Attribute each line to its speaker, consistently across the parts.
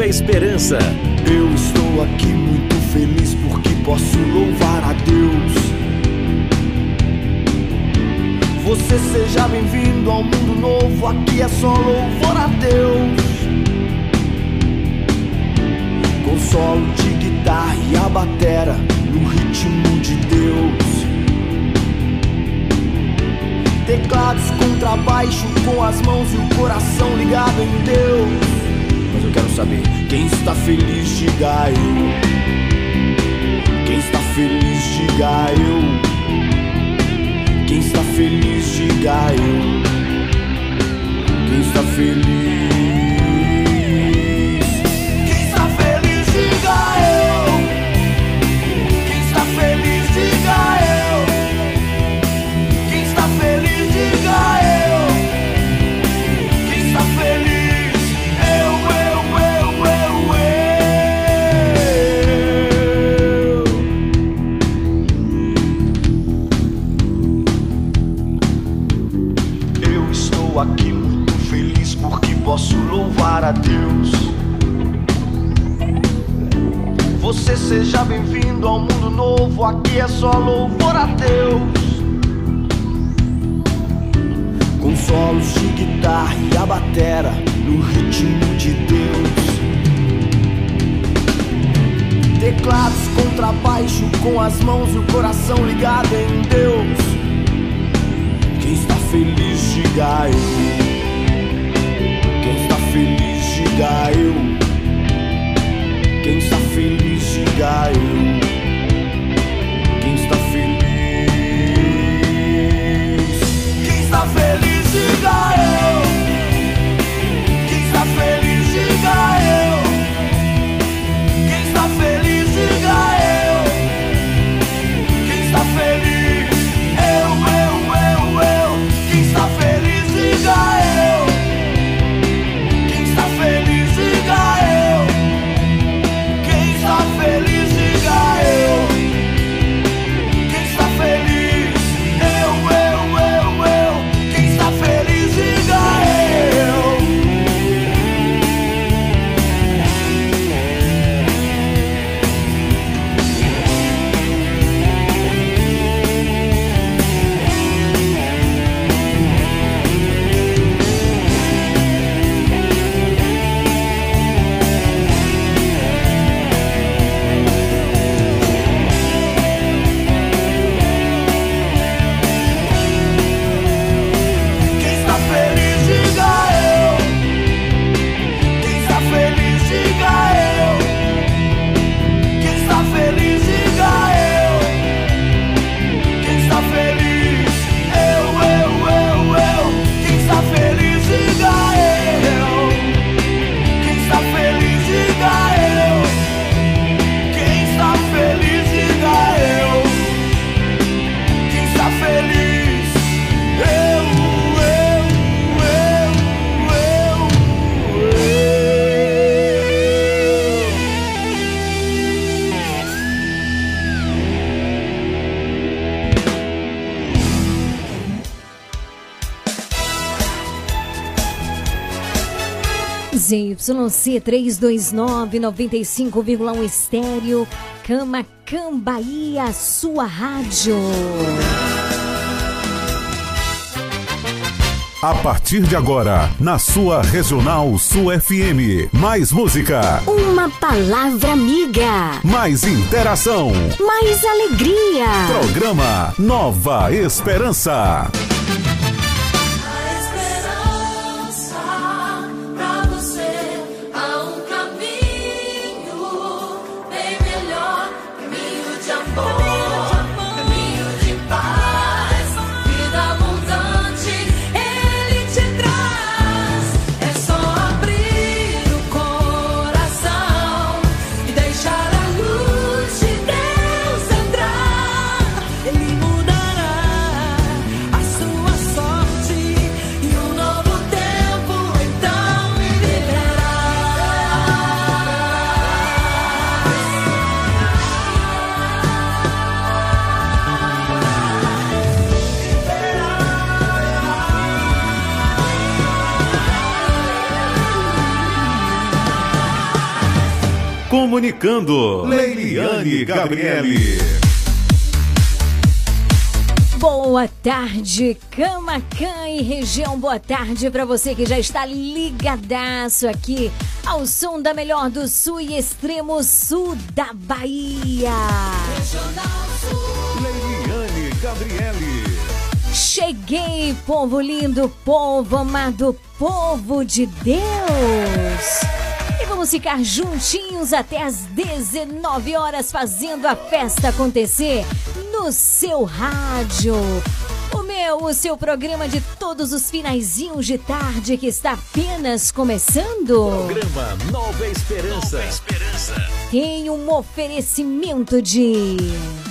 Speaker 1: Nova Esperança.
Speaker 2: Eu estou aqui muito feliz porque posso louvar a Deus. Você seja bem-vindo ao mundo novo, aqui é só louvor a Deus. Com solo de guitarra e a batera no ritmo de Deus. Teclados, contrabaixo com as mãos e o coração ligado em Deus. Mas eu quero saber quem está feliz, diga eu. Quem está feliz, diga eu. Quem está feliz, diga eu. Quem está feliz? Deus. Você seja bem-vindo ao mundo novo, aqui é só louvor a Deus. Com solos de guitarra e a batera no ritmo de Deus. Teclados, contrabaixo com as mãos e o coração ligado em Deus. Quem está feliz, diga eu. Diga eu. Quem está feliz, diga eu. Quem está feliz? Quem está feliz, diga eu.
Speaker 3: ZYC 329 95,1 estéreo, Camacan Bahia, sua rádio.
Speaker 4: A partir de agora, na sua Regional Sul FM. Mais música,
Speaker 3: Uma palavra amiga,
Speaker 4: mais interação.
Speaker 3: mais alegria.
Speaker 4: Programa Nova esperança
Speaker 5: Comunicando, Leiliane Gabriele.
Speaker 3: Boa tarde, Camacan e região. Boa tarde para você que já está ligadaço aqui ao som da melhor do sul e extremo sul da Bahia.
Speaker 5: Leiliane Gabriele.
Speaker 3: Cheguei, povo lindo, povo amado, povo de Deus. Vamos ficar juntinhos até às 19 horas fazendo a festa acontecer no seu rádio. O meu, o seu programa de todos os finaizinhos de tarde que está apenas começando.
Speaker 5: Programa Nova Esperança. Nova Esperança.
Speaker 3: Tem um oferecimento de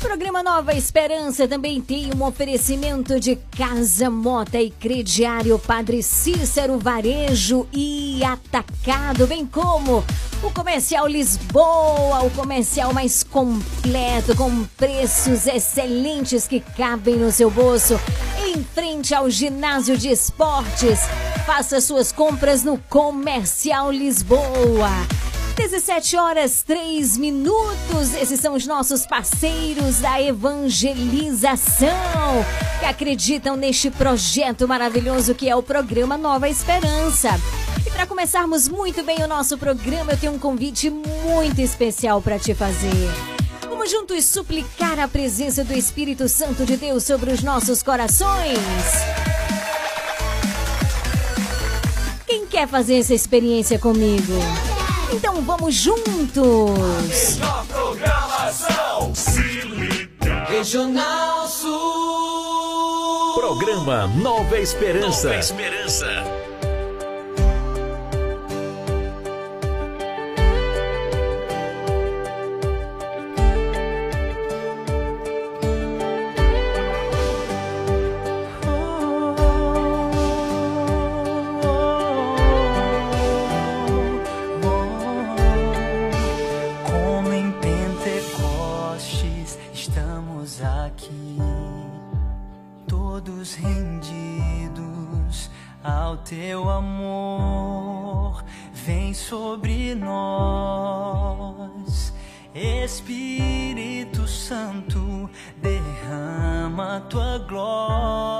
Speaker 3: Programa Nova Esperança também tem um oferecimento de Casa Mota e Crediário Padre Cícero Varejo e Atacado, bem como o Comercial Lisboa, o comercial mais completo, com preços excelentes que cabem no seu bolso, em frente ao ginásio de esportes. Faça suas compras no Comercial Lisboa. 17 horas 3 minutos. Esses são os nossos parceiros da evangelização que acreditam neste projeto maravilhoso que é o programa Nova Esperança. E para começarmos muito bem o nosso programa, eu tenho um convite muito especial para te fazer. Vamos juntos suplicar a presença do Espírito Santo de Deus sobre os nossos corações. Quem quer fazer essa experiência comigo? Então vamos juntos!
Speaker 1: Na programação, se liga. Regional Sul.
Speaker 5: Programa Nova Esperança.
Speaker 1: Nova Esperança.
Speaker 6: Teu amor. Vem sobre nós, Espírito Santo, derrama tua glória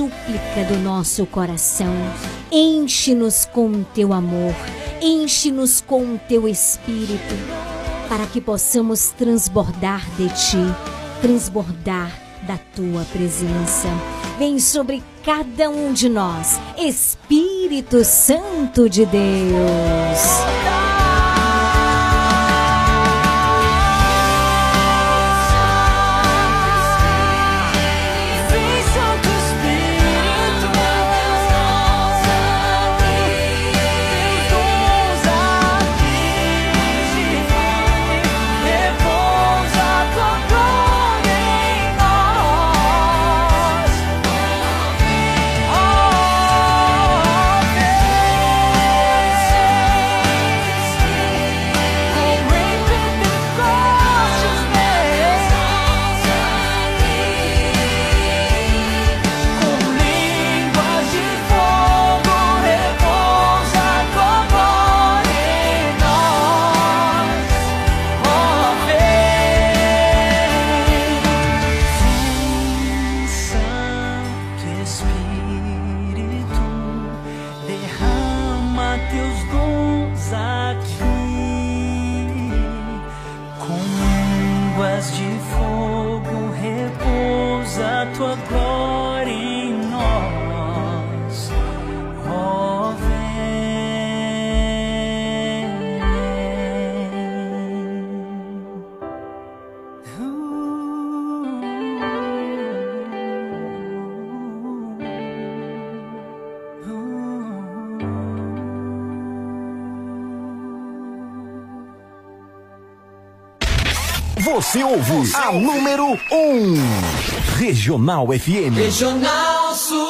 Speaker 6: Súplica do nosso coração. Enche-nos com teu amor, enche-nos com teu espírito, para que possamos transbordar de ti, transbordar da tua presença. Vem sobre cada um de nós, Espírito Santo de Deus.
Speaker 7: Você ouve a número 1. Um. Regional FM.
Speaker 8: Regional Sul.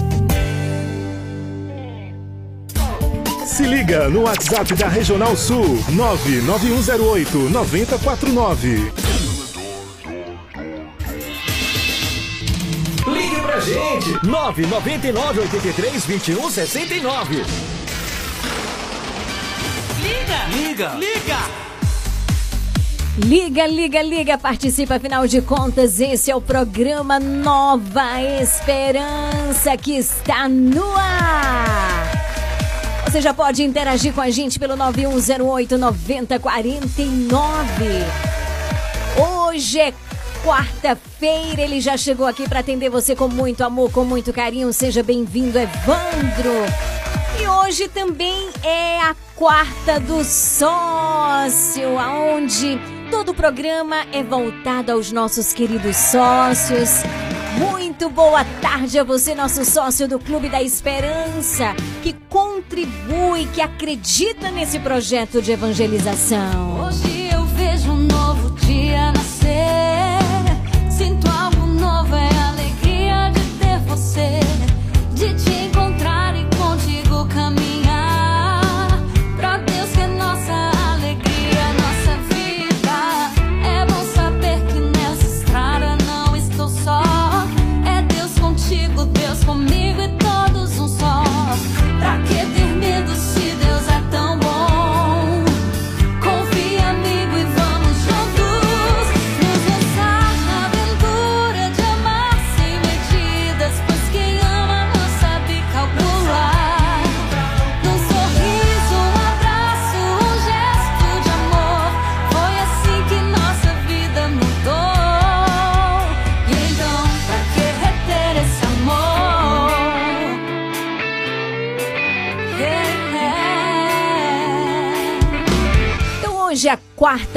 Speaker 9: Se liga no WhatsApp da Regional Sul 99108 9049.
Speaker 8: Ligue pra gente.
Speaker 7: 999 83 21 69.
Speaker 10: Liga! Liga!
Speaker 6: Liga, liga, liga, participa, afinal de contas, esse é o programa Nova Esperança que está no ar. Você já pode interagir com a gente pelo 9108 9049. Hoje é quarta-feira, ele já chegou aqui para atender você com muito amor, com muito carinho. Seja bem-vindo, Evandro. E hoje também é a quarta do sócio, aonde todo o programa é voltado aos nossos queridos sócios. Muito boa tarde a você, nosso sócio do Clube da Esperança, que contribui, que acredita nesse projeto de evangelização.
Speaker 4: Hoje eu vejo um novo dia nascer.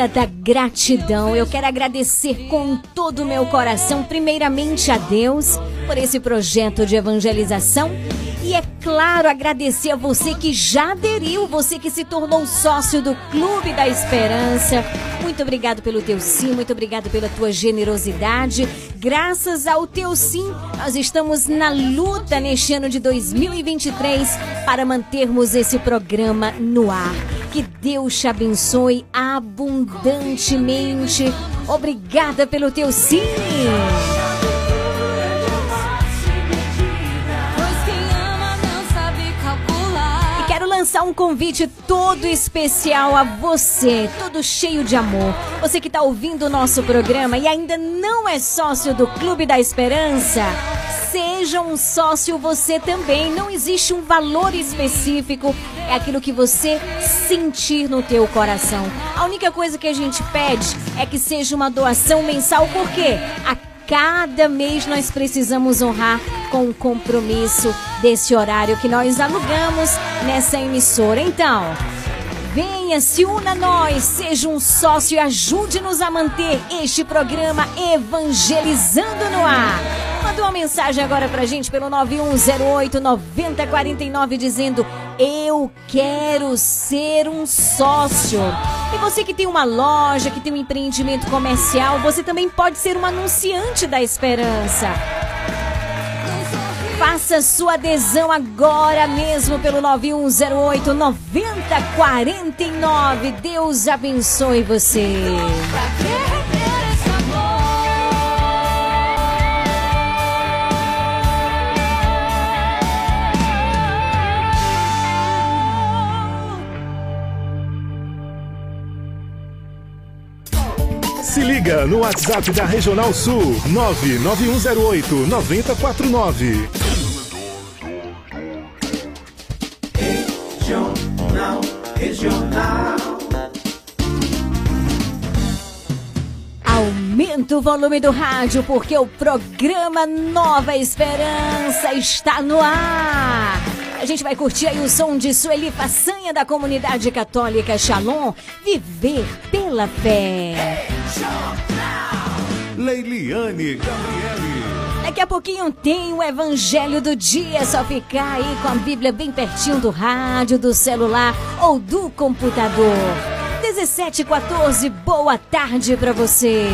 Speaker 3: Da gratidão. Eu quero agradecer com todo o meu coração, primeiramente a Deus, por esse projeto de evangelização. E é claro, agradecer a você que já aderiu, você que se tornou sócio do Clube da Esperança. Muito obrigado pelo teu sim, muito obrigado pela tua generosidade. Graças ao teu sim, nós estamos na luta neste ano de 2023 para mantermos esse programa no ar. Que Deus te abençoe abundantemente. Obrigada pelo teu sim. Lançar um convite todo especial a você, todo cheio de amor. Você que está ouvindo o nosso programa e ainda não é sócio do Clube da Esperança, seja um sócio você também. Não existe um valor específico, é aquilo que você sentir no teu coração. A única coisa que a gente pede é que seja uma doação mensal, porque a cada mês nós precisamos honrar com o compromisso desse horário que nós alugamos nessa emissora. Então, Venha, se una a nós, seja um sócio e ajude-nos a manter este programa evangelizando no ar. Manda uma mensagem agora pra gente pelo 9108 9049 dizendo: Eu quero ser um sócio. E você que tem uma loja, que tem um empreendimento comercial, você também pode ser um anunciante da esperança. Faça sua adesão agora mesmo pelo 9108 9049. Deus abençoe você.
Speaker 9: Se liga no WhatsApp da Regional Sul 99108 9049.
Speaker 11: Regional, regional.
Speaker 3: Aumenta o volume do rádio porque o programa Nova Esperança está no ar. A gente vai curtir aí o som de Sueli Façanha da comunidade católica Shalom, Viver pela Fé.
Speaker 5: Leiliane Gabriele.
Speaker 3: Daqui a pouquinho tem o Evangelho do Dia, é só ficar aí com a Bíblia bem pertinho do rádio, do celular ou do computador. 17 e 14, boa tarde pra você.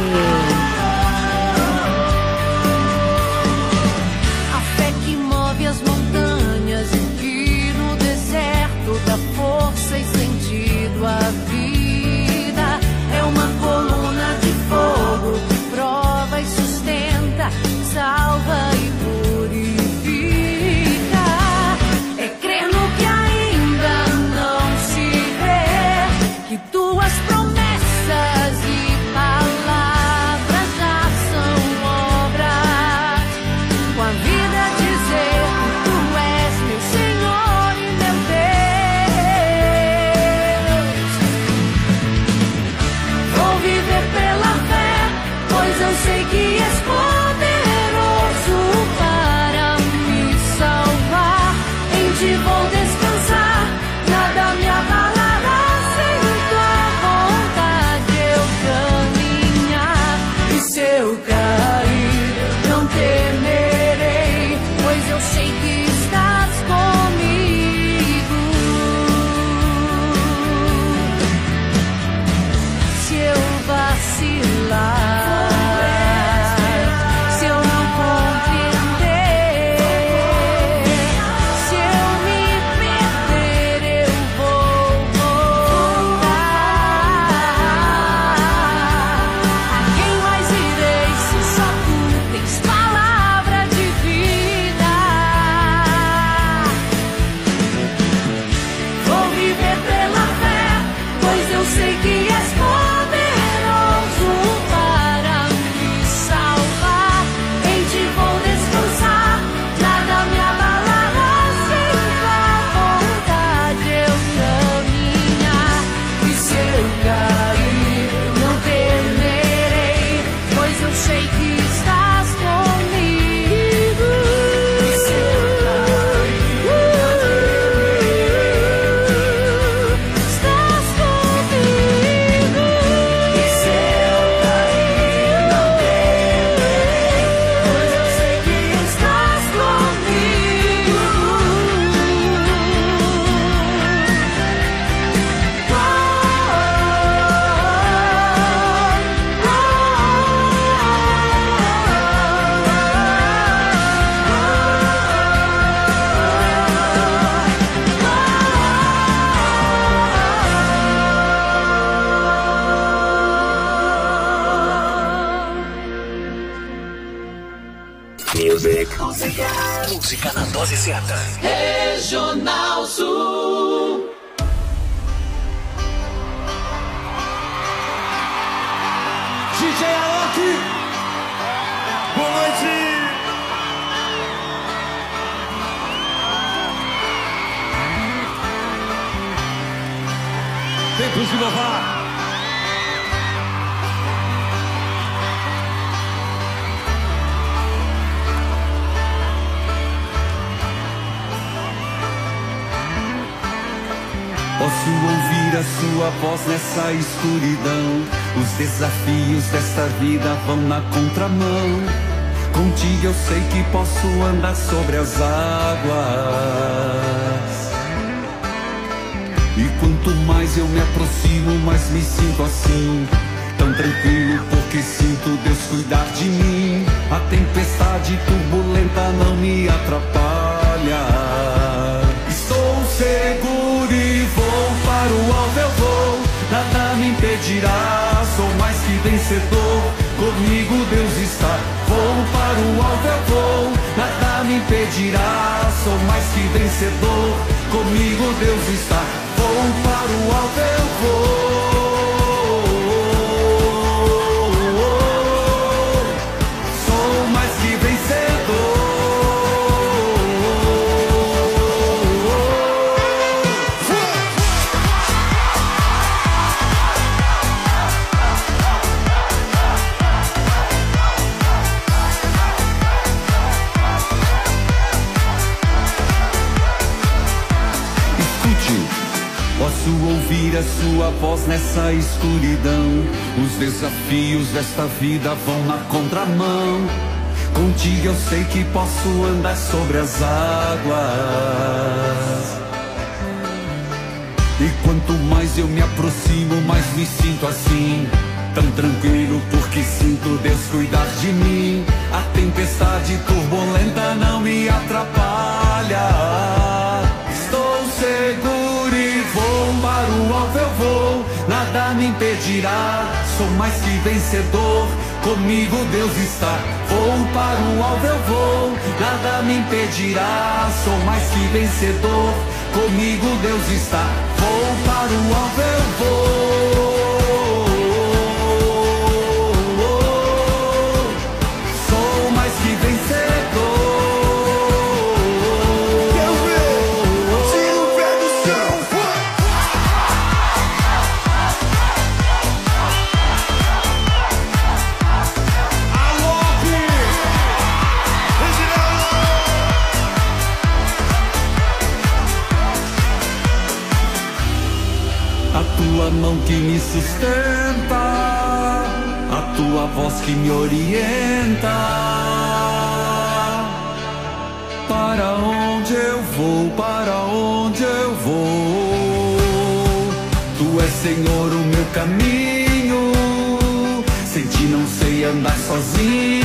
Speaker 12: Desta vida vão na contramão. Contigo eu sei que posso andar sobre as águas. E quanto mais eu me aproximo, mais me sinto assim. Tão tranquilo porque sinto Deus cuidar de mim. A tempestade turbulenta não me atrapalha. Estou seguro e vou para o alto eu vou. Nada me impedirá, vencedor. Comigo Deus está. Vou para o alto eu vou. Nada me impedirá, sou mais que vencedor. Comigo Deus está. Vou para o alto eu Os desafios desta vida vão na contramão. Contigo eu sei que posso andar sobre as águas. E quanto mais eu me aproximo, mais me sinto assim. Tão tranquilo porque sinto Deus cuidar de mim. A tempestade turbulenta não me atrapalha. Estou seguro e vou para o alto eu vou. Nada me impedirá, sou mais que vencedor. Comigo Deus está. Vou para o alto eu vou. Nada me impedirá, sou mais que vencedor. Comigo Deus está. Vou para o alto eu vou. Sustenta, a tua voz que me orienta. Para onde eu vou, para onde eu vou? Tu és Senhor o meu caminho, sem ti não sei andar sozinho.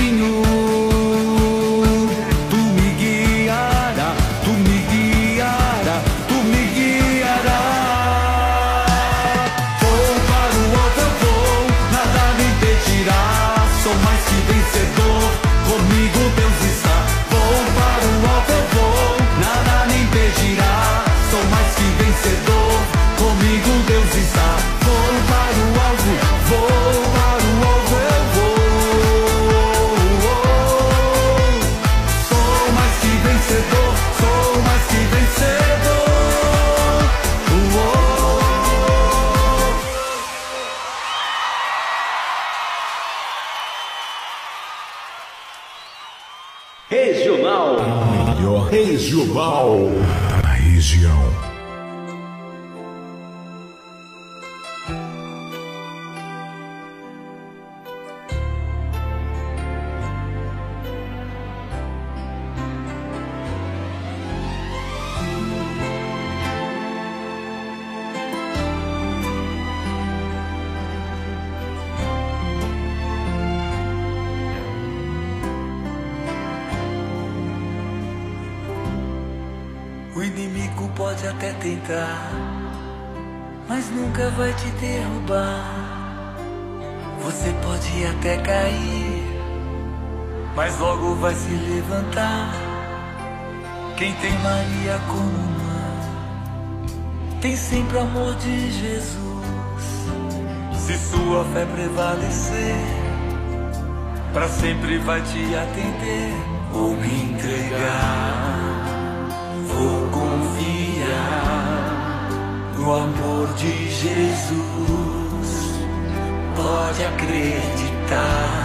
Speaker 1: Regional
Speaker 6: vai se levantar. Quem tem Maria como mãe, tem sempre amor de Jesus. Se sua fé prevalecer, para sempre vai te atender. Vou me entregar, vou confiar no amor de Jesus. Pode acreditar,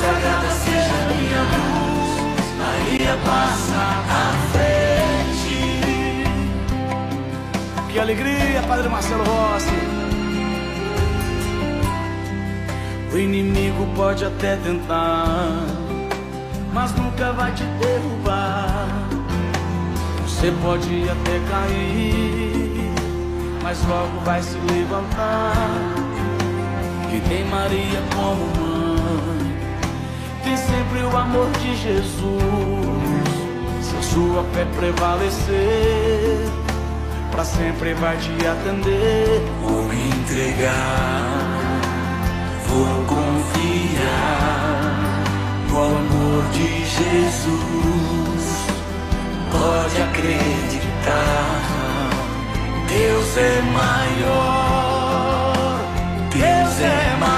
Speaker 6: Sagrada seja minha luz. Maria passa à frente.
Speaker 11: Que alegria, Padre Marcelo Rossi. O inimigo pode até tentar, mas nunca vai te derrubar. Você pode até cair, mas logo vai se levantar. Que tem Maria como mãe, sempre o amor de Jesus. Se a sua fé prevalecer, pra sempre vai te atender.
Speaker 6: Vou me entregar, vou confiar no amor de Jesus. Pode acreditar, Deus é maior, Deus é maior.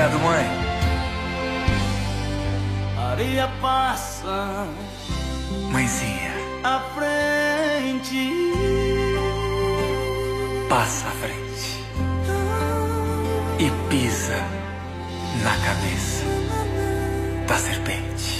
Speaker 6: Obrigado, mãe.
Speaker 11: Maria passa
Speaker 6: Mãezinha,
Speaker 11: à frente.
Speaker 6: passa à frente e pisa na cabeça da serpente.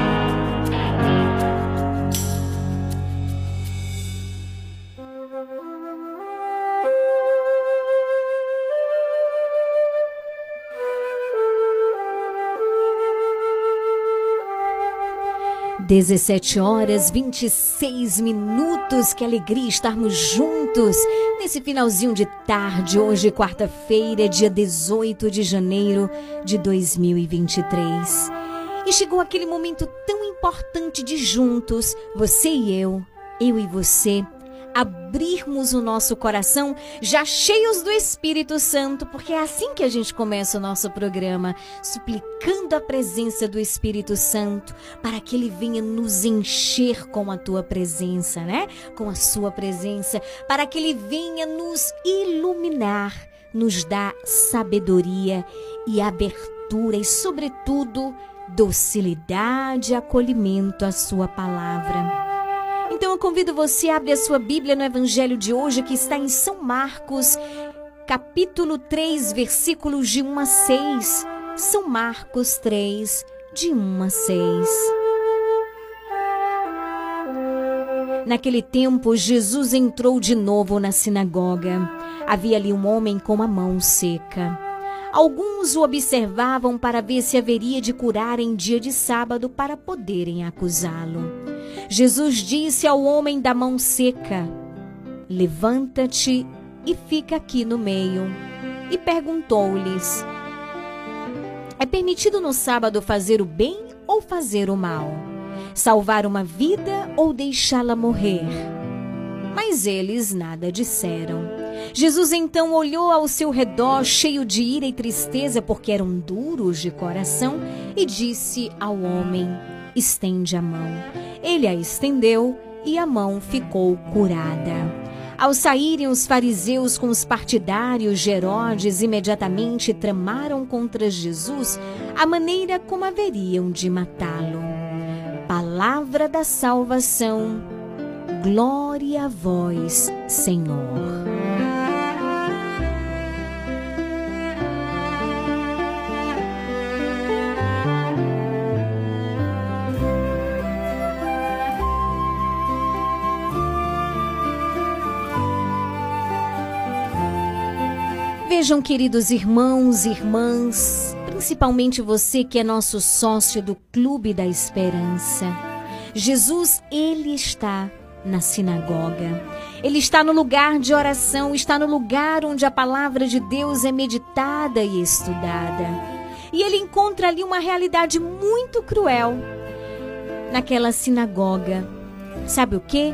Speaker 3: Dezessete horas 26 minutos. Que alegria estarmos juntos nesse finalzinho de tarde. Hoje, quarta-feira, dia 18 de janeiro de 2023. E chegou aquele momento tão importante de juntos, você e eu, eu e você, abrirmos o nosso coração já cheios do Espírito Santo, porque é assim que a gente começa o nosso programa, suplicando a presença do Espírito Santo para que ele venha nos encher com a tua presença, né? Com a sua presença, para que ele venha nos iluminar, nos dar sabedoria e abertura e, sobretudo, docilidade e acolhimento à sua palavra. Então eu convido você a abrir a sua Bíblia no Evangelho de hoje, que está em São Marcos, capítulo 3, versículos de 1 a 6. São Marcos 3, de 1 a 6. Naquele tempo, Jesus entrou de novo na sinagoga. Havia ali um homem com a mão seca. Alguns o observavam para ver se haveria de curar em dia de sábado para poderem acusá-lo. Jesus disse ao homem da mão seca: Levanta-te e fica aqui no meio. E perguntou-lhes: É permitido no sábado fazer o bem ou fazer o mal? Salvar uma vida ou deixá-la morrer? Mas eles nada disseram. Jesus então olhou ao seu redor, cheio de ira e tristeza, porque eram duros de coração, e disse ao homem: Estende a mão. Ele a estendeu e a mão ficou curada. Ao saírem os fariseus com os partidários de Herodes, imediatamente tramaram contra Jesus a maneira como haveriam de matá-lo. Palavra da salvação. Glória a vós, Senhor. Vejam, queridos irmãos e irmãs, principalmente você que é nosso sócio do Clube da Esperança. Jesus, ele está na sinagoga. Ele está no lugar de oração, está no lugar onde a palavra de Deus é meditada e estudada. E ele encontra ali uma realidade muito cruel naquela sinagoga. Sabe o que?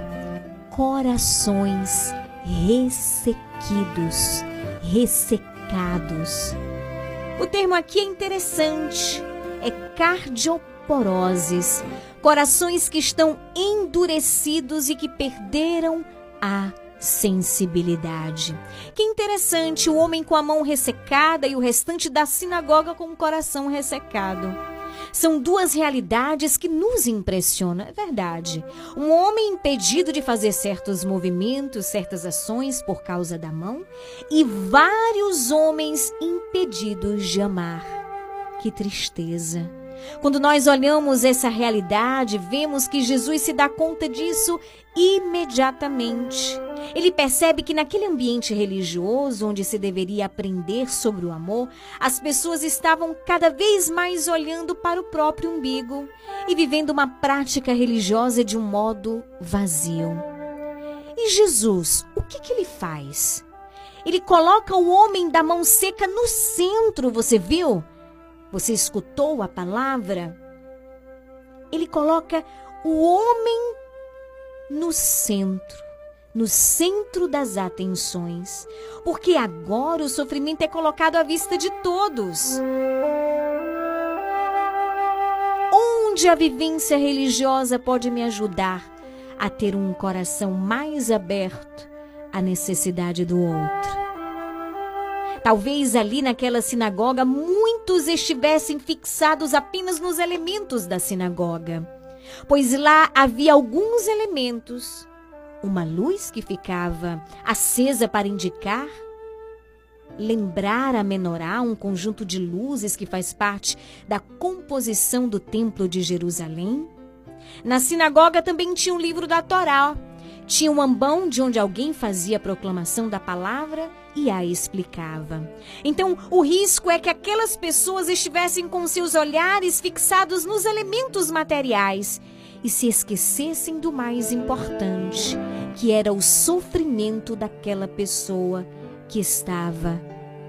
Speaker 3: Corações ressequidos ressecados. O termo aqui é interessante, é cardioporoses, corações que estão endurecidos e que perderam a sensibilidade. Que interessante, o homem com a mão ressecada e o restante da sinagoga com o coração ressecado. São duas realidades que nos impressionam, é verdade. Um homem impedido de fazer certos movimentos, certas ações por causa da mão, e vários homens impedidos de amar. Que tristeza. Quando nós olhamos essa realidade, vemos que Jesus se dá conta disso imediatamente. Ele percebe que naquele ambiente religioso, onde se deveria aprender sobre o amor, as pessoas estavam cada vez mais olhando para o próprio umbigo e vivendo uma prática religiosa de um modo vazio. E Jesus, o que, que ele faz? Ele coloca o homem da mão seca no centro, você viu? Você escutou a palavra? Ele coloca o homem no centro, no centro das atenções, porque agora o sofrimento é colocado à vista de todos. Onde a vivência religiosa pode me ajudar a ter um coração mais aberto à necessidade do outro? Talvez ali naquela sinagoga muitos estivessem fixados apenas nos elementos da sinagoga, pois lá havia alguns elementos, uma luz que ficava acesa para indicar lembrar a menorá, um conjunto de luzes que faz parte da composição do Templo de Jerusalém. Na sinagoga também tinha um livro da Torá, tinha um ambão de onde alguém fazia a proclamação da palavra e a explicava. Então, o risco é que aquelas pessoas estivessem com seus olhares fixados nos elementos materiais e se esquecessem do mais importante, que era o sofrimento daquela pessoa que estava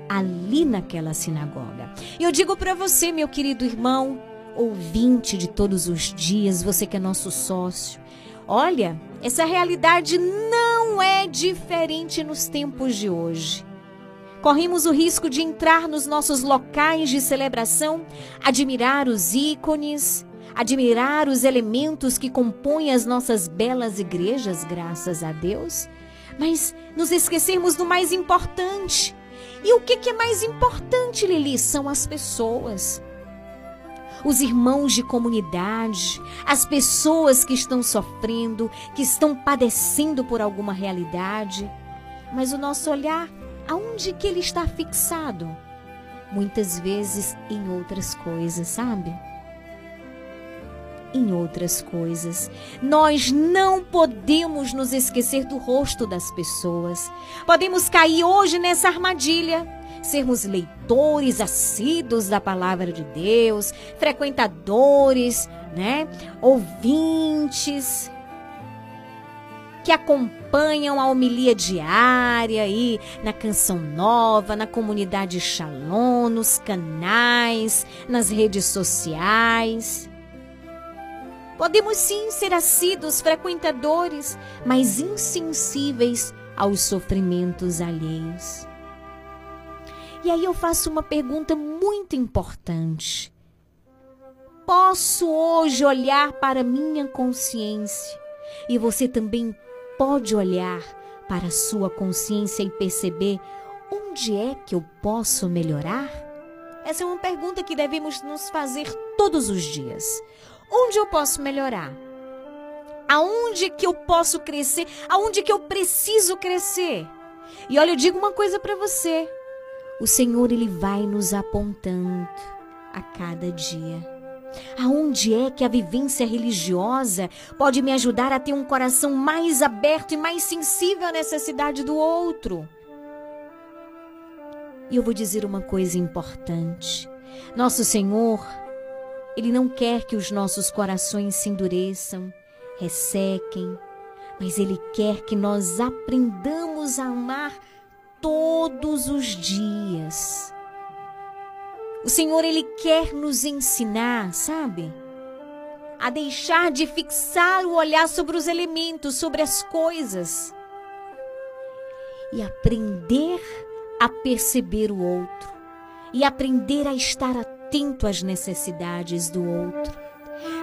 Speaker 3: ali naquela sinagoga. Eu digo para você, meu querido irmão, ouvinte de todos os dias, você que é nosso sócio, olha, essa realidade não é diferente nos tempos de hoje. Corremos o risco de entrar nos nossos locais de celebração, admirar os ícones, admirar os elementos que compõem as nossas belas igrejas, graças a Deus, mas nos esquecermos do mais importante. E o que, que é mais importante, Lili? São as pessoas. Os irmãos de comunidade, as pessoas que estão sofrendo, que estão padecendo por alguma realidade. Mas o nosso olhar aonde que ele está fixado? Muitas vezes em outras coisas, sabe? Em outras coisas. Nós não podemos nos esquecer do rosto das pessoas. Podemos cair hoje nessa armadilha, sermos leitores assíduos da palavra de Deus, frequentadores, né? Ouvintes, que acompanham a homilia diária aí na Canção Nova, na comunidade Shalom, nos canais, nas redes sociais. Podemos sim ser assíduos frequentadores, mas insensíveis aos sofrimentos alheios. E aí eu faço uma pergunta muito importante. Posso hoje olhar para minha consciência e você também pode olhar para a sua consciência e perceber onde é que eu posso melhorar? Essa é uma pergunta que devemos nos fazer todos os dias. Onde eu posso melhorar? Aonde que eu posso crescer? Aonde que eu preciso crescer? E olha, eu digo uma coisa para você. O Senhor ele vai nos apontando a cada dia. Aonde é que a vivência religiosa pode me ajudar a ter um coração mais aberto e mais sensível à necessidade do outro? E eu vou dizer uma coisa importante. Nosso Senhor, Ele não quer que os nossos corações se endureçam, ressequem, mas Ele quer que nós aprendamos a amar todos os dias. O Senhor, Ele quer nos ensinar, sabe? A deixar de fixar o olhar sobre os elementos, sobre as coisas. E aprender a perceber o outro. E aprender a estar atento às necessidades do outro.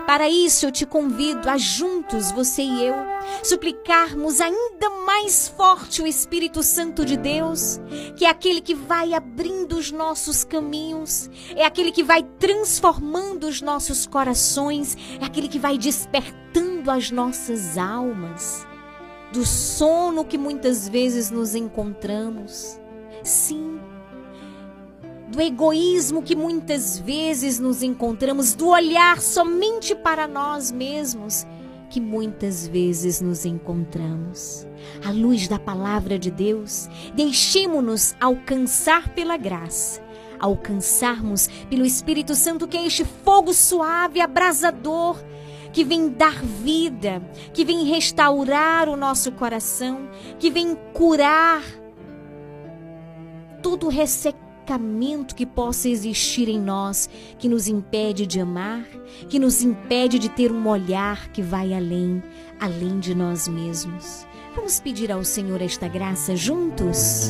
Speaker 3: Para isso eu te convido a juntos, você e eu, suplicarmos ainda mais forte o Espírito Santo de Deus, que é aquele que vai abrindo os nossos caminhos, é aquele que vai transformando os nossos corações, é aquele que vai despertando as nossas almas do sono que muitas vezes nos encontramos. Sim, do egoísmo que muitas vezes nos encontramos, do olhar somente para nós mesmos que muitas vezes nos encontramos. À luz da palavra de Deus, deixemo-nos alcançar pela graça, alcançarmos pelo Espírito Santo, que é este fogo suave, abrasador, que vem dar vida, que vem restaurar o nosso coração, que vem curar todo ressecamento que possa existir em nós, que nos impede de amar, que nos impede de ter um olhar que vai além, além de nós mesmos. Vamos pedir ao Senhor esta graça juntos?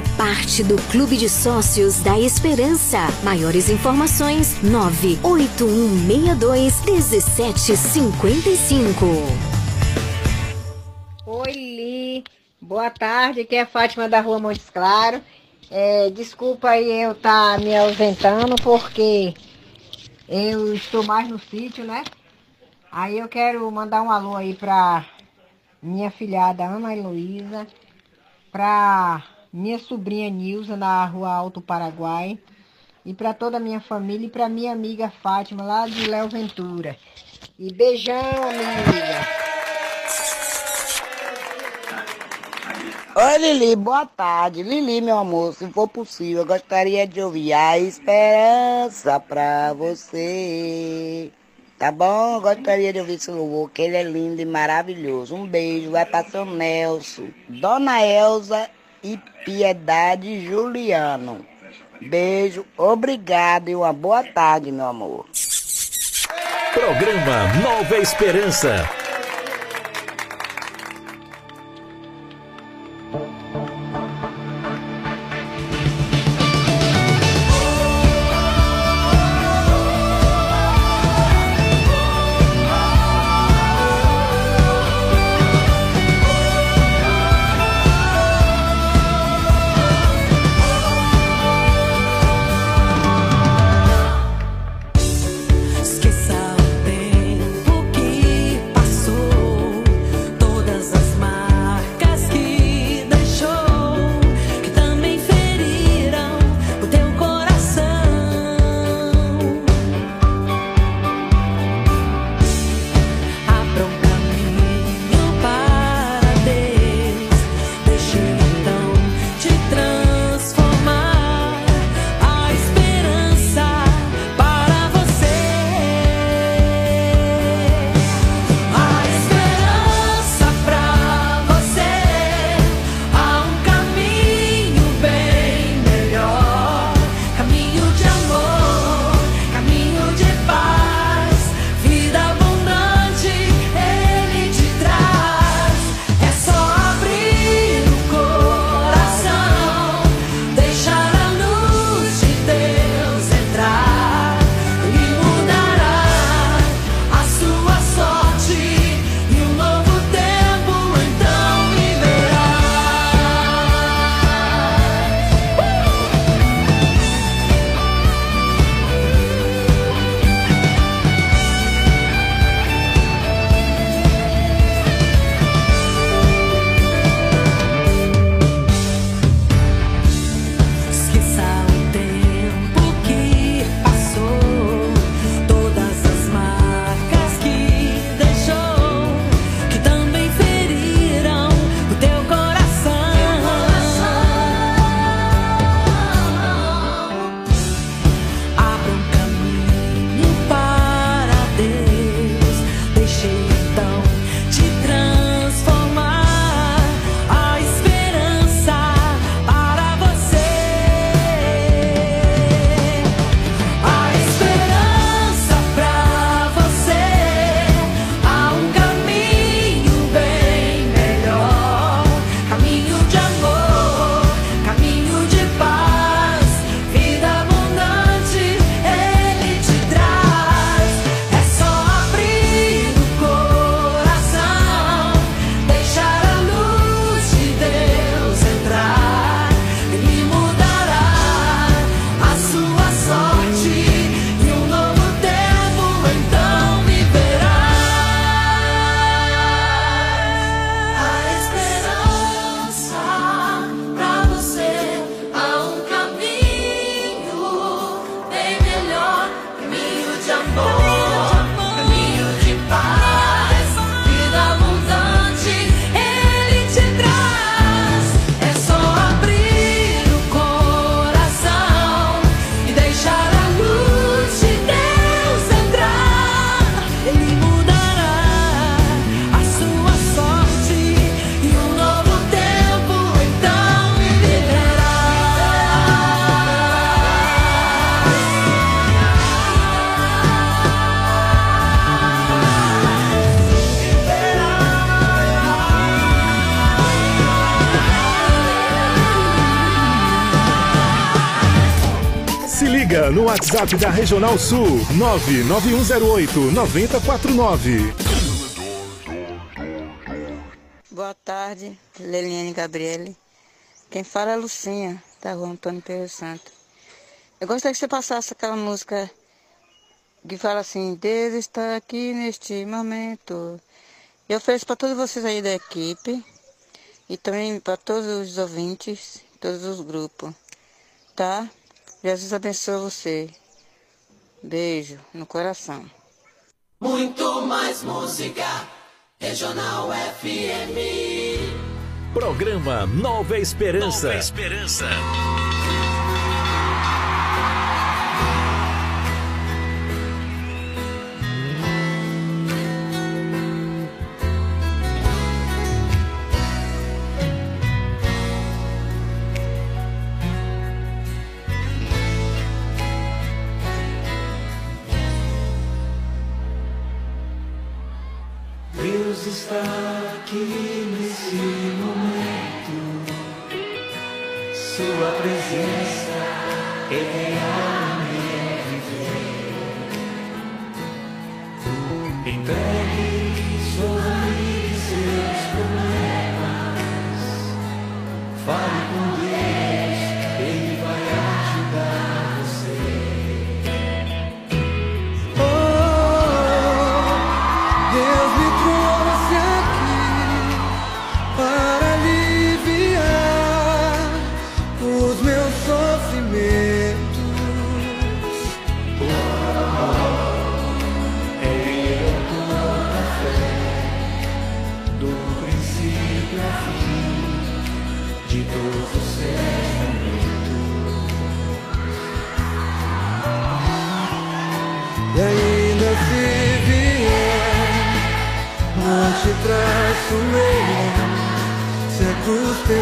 Speaker 3: Faça parte do Clube de Sócios da Esperança. Maiores informações: 98162 1755.
Speaker 13: Oi, Li. Boa tarde, aqui é Fátima da Rua Montes Claro. É, desculpa aí eu estar tá me ausentando porque eu estou mais no sítio, né? Aí eu quero mandar um alô aí para minha filhada Ana Heloísa, para minha sobrinha Nilza na Rua Alto Paraguai e para toda a minha família e para minha amiga Fátima lá de Léo Ventura. E beijão, amiga.
Speaker 14: Oi, Lili, boa tarde. Lili, meu amor, se for possível, eu gostaria de ouvir a esperança pra você. Tá bom? Eu gostaria de ouvir esse louvor, que ele é lindo e maravilhoso. Um beijo, vai pra seu Nelson, Dona Elza e Piedade Juliano. Beijo, obrigado e uma boa tarde, meu amor.
Speaker 4: Programa Nova Esperança.
Speaker 9: WhatsApp da Regional Sul 99108 9049.
Speaker 15: boa tarde, Leliane Gabriele. Quem fala é Lucinha, da rua Antônio Pedro Santo. Eu gostaria que você passasse aquela música que fala assim, Deus está aqui neste momento. Eu ofereço para todos vocês aí da equipe e também para todos os ouvintes, todos os grupos, tá? Jesus abençoe você. Beijo no coração.
Speaker 1: Muito mais música. Regional FM.
Speaker 4: Programa Nova Esperança.
Speaker 1: Nova Esperança.
Speaker 12: Deus está aqui nesse momento. Sua presença é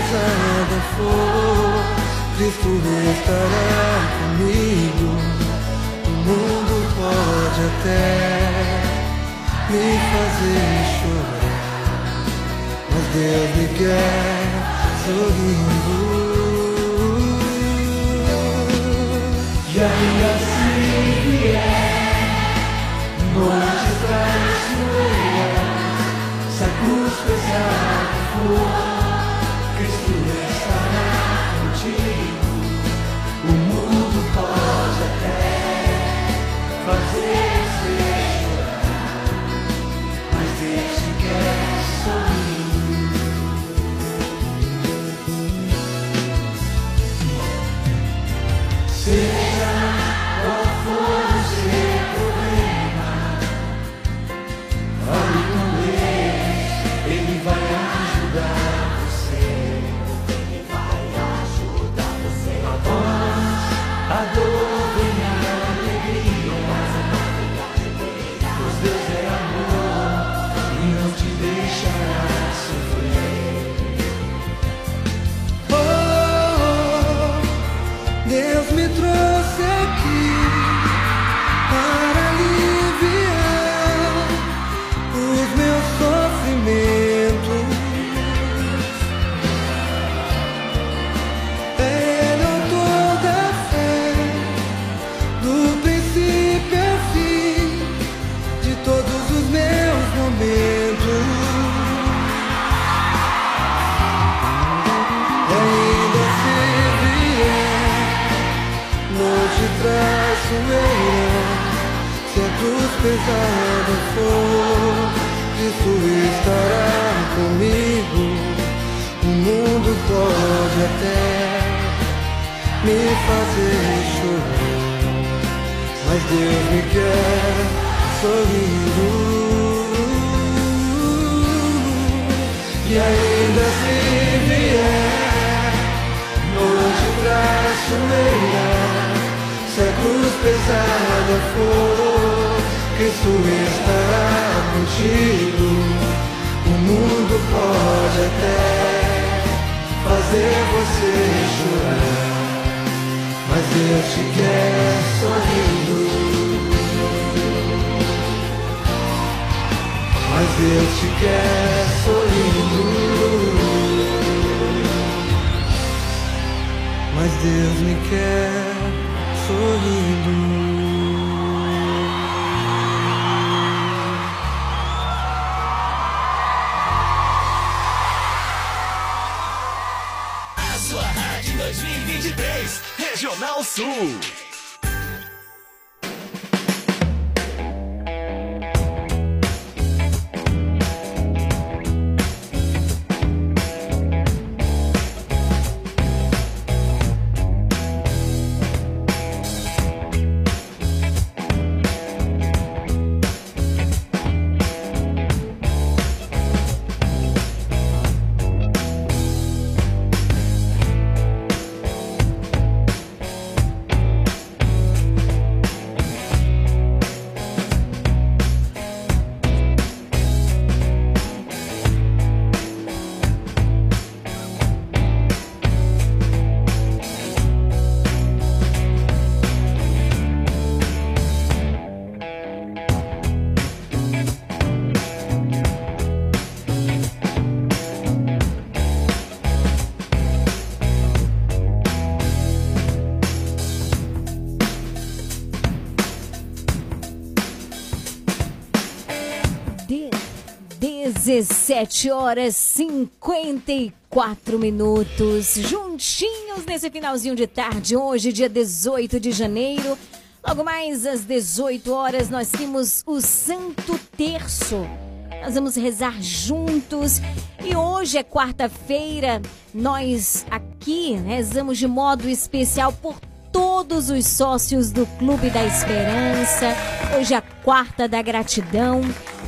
Speaker 16: pesada for, Cristo estará comigo. O mundo pode até me fazer chorar, mas Deus me quer sorrindo.
Speaker 12: Estará
Speaker 16: comigo. O mundo pode até me fazer chorar, mas Deus me quer sorrindo. E ainda se vier noite traiçoeira, se a cruz pesada for, Cristo estará contigo. O mundo pode até fazer você chorar, mas Deus te quer sorrindo. Mas Deus te quer sorrindo. Mas Deus me quer sorrindo.
Speaker 1: Sul.
Speaker 3: 17 horas 54 minutos, juntinhos nesse finalzinho de tarde, hoje, dia 18 de janeiro. Logo mais às 18 horas, nós temos o Santo Terço. Nós vamos rezar juntos. E hoje é quarta-feira, nós aqui rezamos de modo especial por todos os sócios do Clube da Esperança. Hoje é a quarta da gratidão.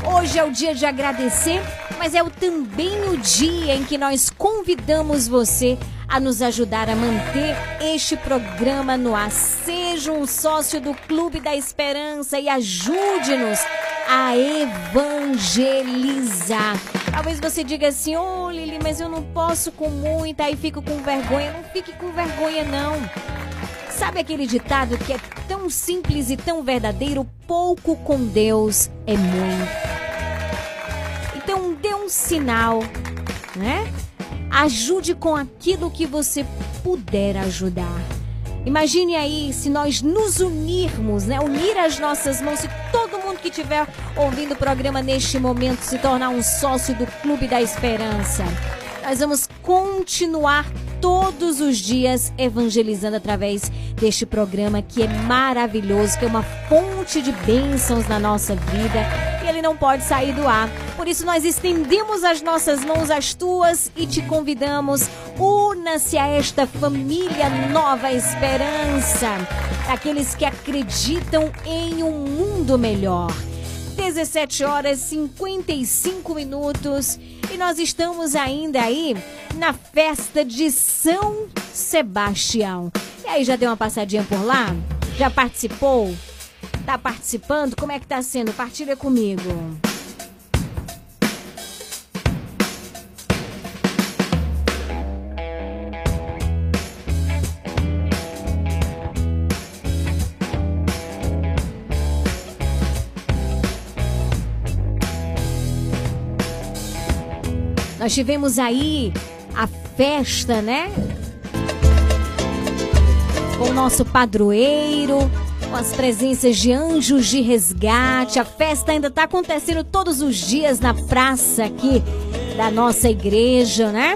Speaker 3: Hoje é o dia de agradecer, mas é também o dia em que nós convidamos você a nos ajudar a manter este programa no ar. Seja um sócio do Clube da Esperança e ajude-nos a evangelizar. Talvez você diga assim: Ô oh, Lili, mas eu não posso com muita, aí fico com vergonha. Não fique com vergonha, não. Sabe aquele ditado que é tão simples e tão verdadeiro? Pouco com Deus é muito. Então dê um sinal, né? Ajude com aquilo que você puder ajudar. Imagine aí se nós nos unirmos, né? Unir as nossas mãos, se todo mundo que estiver ouvindo o programa neste momento se tornar um sócio do Clube da Esperança. Nós vamos continuar todos os dias evangelizando através deste programa que é maravilhoso, que é uma fonte de bênçãos na nossa vida e ele não pode sair do ar. Por isso nós estendemos as nossas mãos às tuas e te convidamos, una-se a esta família Nova Esperança, aqueles que acreditam em um mundo melhor. 17 horas 55 minutos e nós estamos ainda aí na festa de São Sebastião. E aí, já deu uma passadinha por lá? Já participou? Tá participando? Como é que tá sendo? Partilha comigo. Nós tivemos aí a festa, né? Com o nosso padroeiro, com as presenças de anjos de resgate. A festa ainda está acontecendo todos os dias na praça aqui da nossa igreja, né?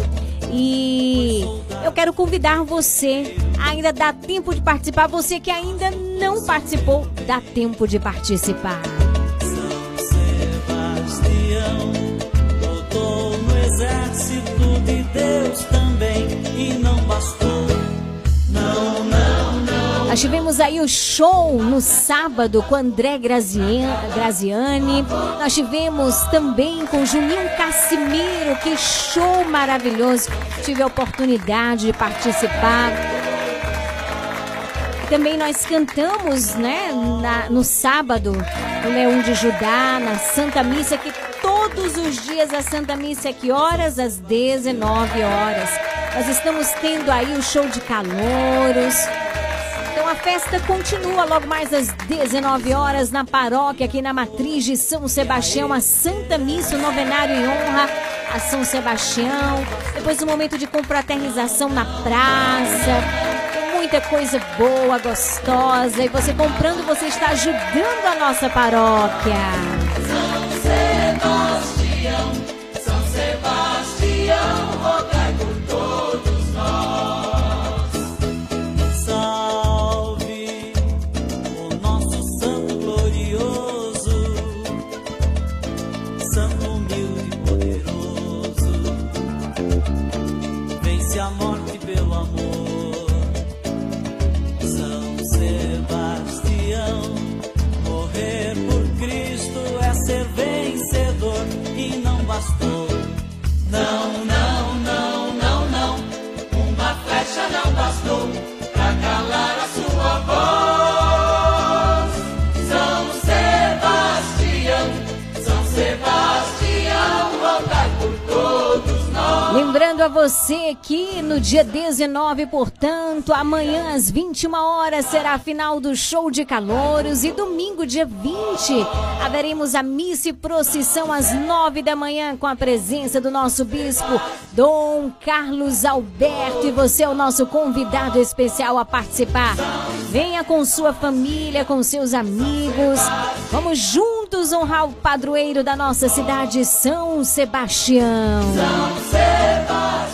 Speaker 3: E eu quero convidar você. Ainda dá tempo de participar. Você que ainda não participou, dá tempo de participar.
Speaker 2: Sebastião lutou no exército de Deus também e não bastou. Não, não, não.
Speaker 3: Nós tivemos aí o show no sábado com André Grazian- Graziani. Nós tivemos também com Juninho Cassimiro. Que show maravilhoso. Tive a oportunidade de participar. Também nós cantamos, né, na- no sábado, o Leão de Judá, na Santa Missa, que todos os dias a Santa Missa que horas? Às 19 horas. Nós estamos tendo aí o show de calouros. Então a festa continua logo mais às 19 horas na paróquia, aqui na matriz de São Sebastião, a Santa Missa, o novenário em honra a São Sebastião. Depois um momento de confraternização na praça. Muita coisa boa, gostosa. E você comprando, você está ajudando a nossa paróquia. Você que no dia 19, portanto, amanhã às 21 horas será a final do show de calouros e domingo, dia 20, haveremos a missa e procissão às 9 da manhã com a presença do nosso bispo Dom Carlos Alberto e você é o nosso convidado especial a participar. Venha com sua família, com seus amigos. Vamos juntos honrar o padroeiro da nossa cidade, São Sebastião.
Speaker 17: São Sebastião,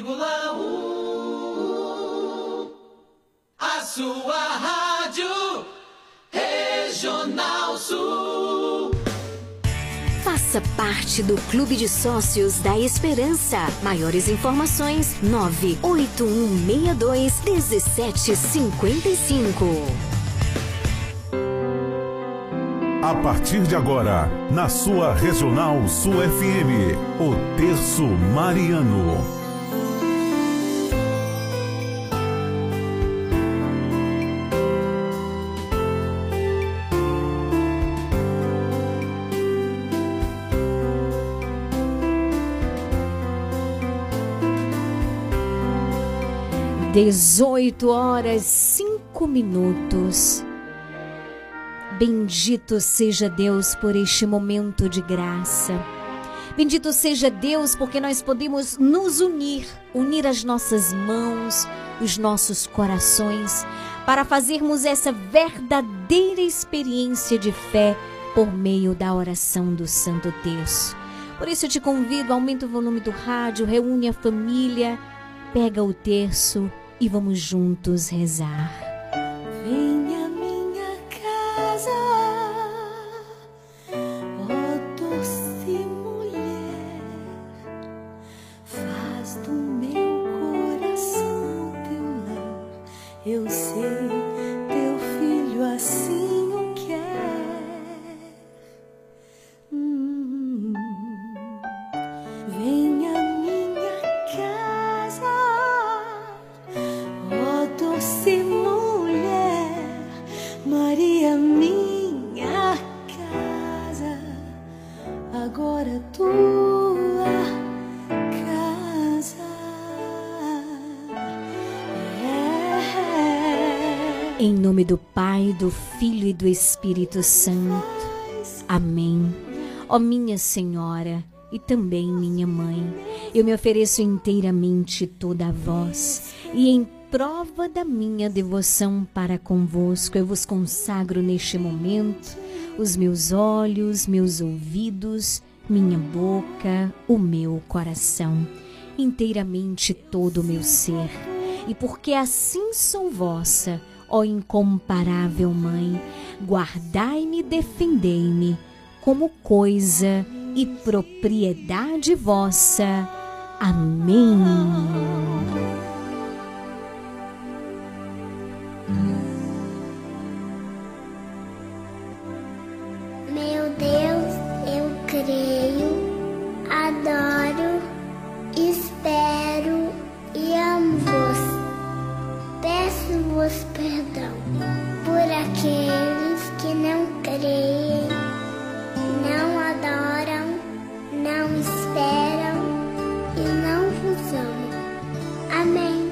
Speaker 17: 95,1 A sua rádio Regional Sul.
Speaker 18: Faça parte do Clube de Sócios da Esperança. Maiores informações: 98162 1755.
Speaker 5: A partir de agora, na sua Regional Sul FM, o Terço Mariano.
Speaker 3: Dezoito horas cinco minutos. Bendito seja Deus por este momento de graça. Bendito seja Deus porque nós podemos nos unir, unir as nossas mãos, os nossos corações, para fazermos essa verdadeira experiência de fé por meio da oração do Santo Terço. Por isso eu te convido, aumenta o volume do rádio, reúne a família, pega o terço e vamos juntos rezar.
Speaker 4: Minha casa, ó doce mulher, faz do meu coração teu lar. Eu sei,
Speaker 3: nome do Pai, do Filho e do Espírito Santo. Amém. Ó minha Senhora e também minha mãe, eu me ofereço inteiramente toda a vós e em prova da minha devoção para convosco, eu vos consagro neste momento os meus olhos, meus ouvidos, minha boca, o meu coração, inteiramente todo o meu ser. E porque assim sou vossa, ó incomparável Mãe, guardai-me e defendei-me como coisa e propriedade vossa. Amém.
Speaker 19: Meu Deus, eu creio, adoro, espero Peço-vos perdão por aqueles que não creem, não adoram, não esperam e não vos amam. Amém.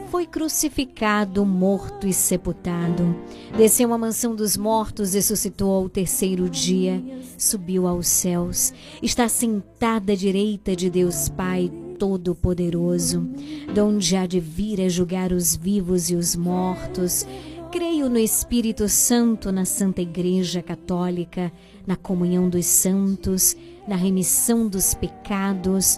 Speaker 3: foi crucificado, morto e sepultado. Desceu à mansão dos mortos, ressuscitou ao terceiro dia, subiu aos céus, está sentada à direita de Deus Pai Todo-Poderoso, donde há de vir a julgar os vivos e os mortos. Creio no Espírito Santo, na Santa Igreja Católica, na comunhão dos santos, na remissão dos pecados,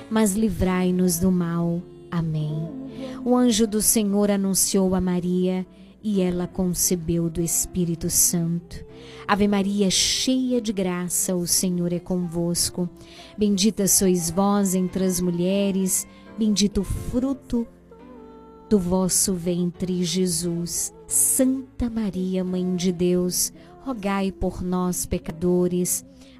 Speaker 3: mas livrai-nos do mal. Amém. O anjo do Senhor anunciou a Maria e ela concebeu do Espírito Santo. Ave Maria, cheia de graça, o Senhor é convosco. Bendita sois vós entre as mulheres, bendito o fruto do vosso ventre, Jesus. Santa Maria, Mãe de Deus, rogai por nós, pecadores,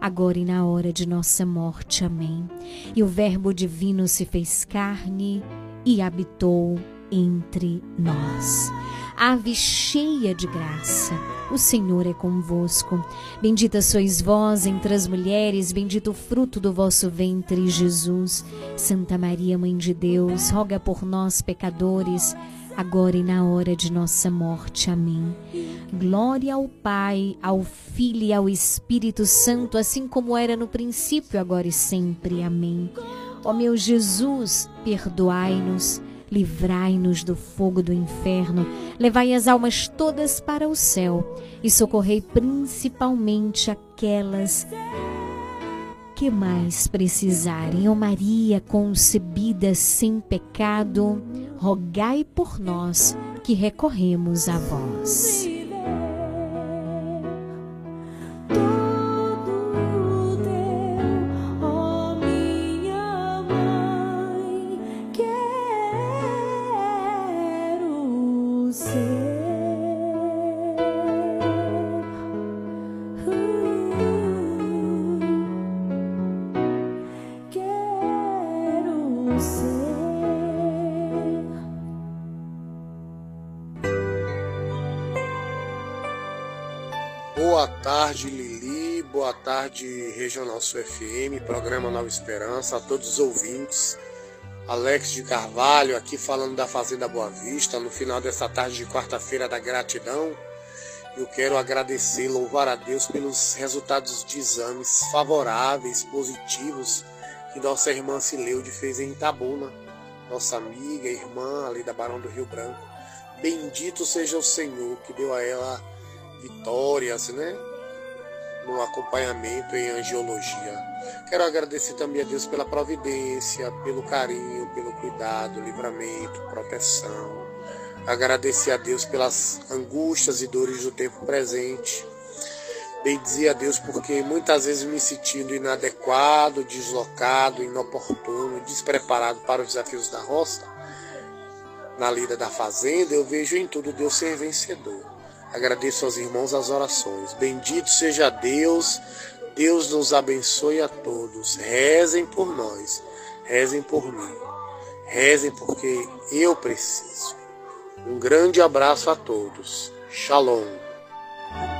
Speaker 3: agora e na hora de nossa morte. Amém. E o Verbo divino se fez carne e habitou entre nós. Ave cheia de graça, o Senhor é convosco. Bendita sois vós entre as mulheres, bendito o fruto do vosso ventre, Jesus. Santa Maria, Mãe de Deus, roga por nós, pecadores, agora e na hora de nossa morte. Amém. Glória ao Pai, ao Filho e ao Espírito Santo, assim como era no princípio, agora e sempre. Amém. Ó meu Jesus, perdoai-nos livrai-nos do fogo do inferno, levai as almas todas para o céu e socorrei principalmente aquelas que mais precisarem. Ó Maria, concebida sem pecado, rogai por nós que recorremos a vós.
Speaker 20: Boa tarde, Lili. Boa tarde, Regional Sul FM, programa Nova Esperança, a todos os ouvintes. Alex de Carvalho, aqui falando da Fazenda Boa Vista, no final dessa tarde de quarta-feira da gratidão. Eu quero agradecer, louvar a Deus pelos resultados de exames favoráveis, positivos, que nossa irmã Cileude fez em Itabuna, nossa amiga, irmã ali da Barão do Rio Branco. Bendito seja o Senhor que deu a ela vitórias, né? No acompanhamento em angiologia. Quero agradecer também a Deus pela providência, pelo carinho, pelo cuidado, livramento, proteção. Agradecer a Deus pelas angústias e dores do tempo presente. Bendizer a Deus porque muitas vezes me sentindo inadequado, deslocado, inoportuno, despreparado para os desafios da roça, na lida da fazenda, eu vejo em tudo Deus ser vencedor. Agradeço aos irmãos as orações. Bendito seja Deus. Deus nos abençoe a todos. Rezem por nós. Rezem por mim. Rezem porque eu preciso. Um grande abraço a todos. Shalom.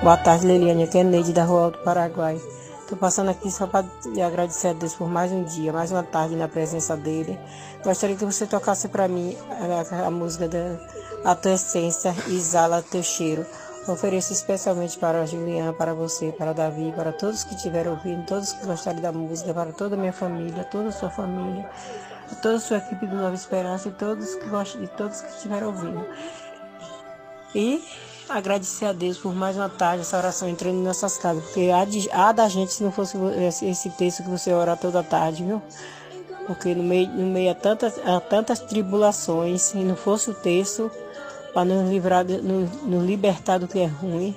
Speaker 21: Boa tarde, Liliane. Aqui é Neide da Rua do Paraguai. Tô passando aqui só para agradecer a Deus por mais um dia, mais uma tarde na presença dele. Gostaria que você tocasse para mim a, a, música da A Tua Essência, Exala Teu Cheiro. Ofereço especialmente para a Juliana, para você, para Davi, para todos que estiveram ouvindo, todos que gostaram da música, para toda a minha família, toda a sua família, toda a sua equipe do Nova Esperança e todos que gostam, e todos que estiveram ouvindo. E agradecer a Deus por mais uma tarde, essa oração entrando em nossas casas, porque há, de, há da gente se não fosse esse texto que você orar toda tarde, viu? Porque no meio, no meio a, tantas, a tantas tribulações, se não fosse o texto, para nos livrar, nos, nos libertar do que é ruim,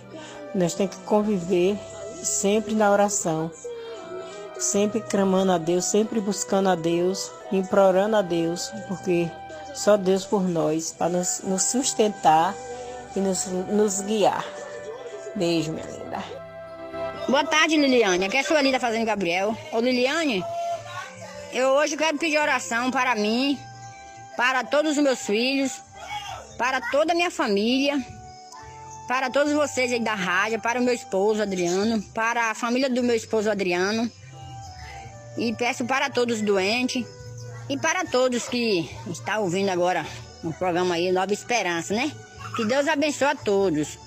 Speaker 21: nós temos que conviver sempre na oração, sempre clamando a Deus, sempre buscando a Deus, implorando a Deus, porque só Deus por nós, para nos, nos sustentar e nos, nos guiar. Beijo, minha linda.
Speaker 22: Boa tarde, Liliane. Aqui é a sua linda Fazenda Gabriel. Ô, Liliane, eu hoje quero pedir oração para mim, para todos os meus filhos, para toda a minha família, para todos vocês aí da rádio, para o meu esposo Adriano, para a família do meu esposo Adriano. E peço para todos doentes e para todos que estão ouvindo agora o programa aí Nova Esperança, né? Que Deus abençoe a todos.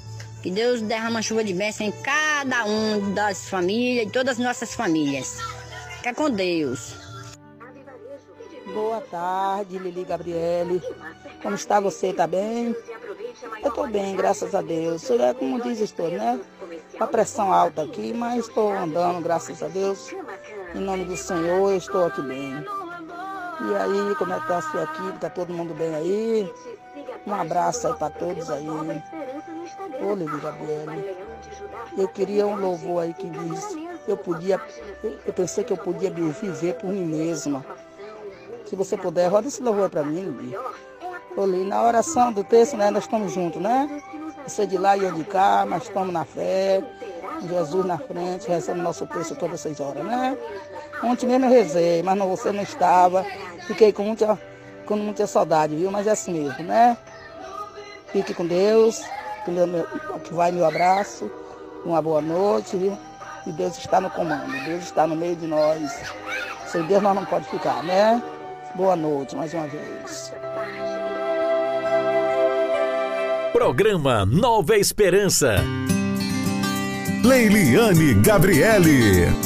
Speaker 22: Que Deus derrama chuva de bênção em cada um das famílias, e todas as nossas famílias. Fica com Deus.
Speaker 21: Boa tarde, Lili Gabriele. Como está você? Tá bem? Eu estou bem, graças a Deus. É como diz estou, né? A pressão alta aqui, mas estou andando, graças a Deus. Em nome do Senhor, estou aqui bem. E aí, como é que está a sua equipe? Está todo mundo bem aí? Um abraço aí para todos aí. Ô, Lili Gabriele. Eu queria um louvor aí que diz, eu podia, eu pensei que eu podia viver por mim mesma. Se você puder, roda esse louvor para mim, Lili. Ô, Lili, na oração do texto, né, nós estamos juntos, né? Você de lá e eu de cá, mas estamos na fé. Jesus na frente, recebe nosso texto todas essas horas, né? Ontem mesmo eu rezei, mas não, você não estava. Fiquei com muita, com muita saudade, viu? Mas é assim mesmo, né? Fique com Deus, que, vai meu abraço, uma boa noite? E Deus está no comando, Deus está no meio de nós. Sem Deus nós não pode ficar, né? Boa noite mais uma vez.
Speaker 1: Programa Nova Esperança.
Speaker 4: Leiliane Gabriele.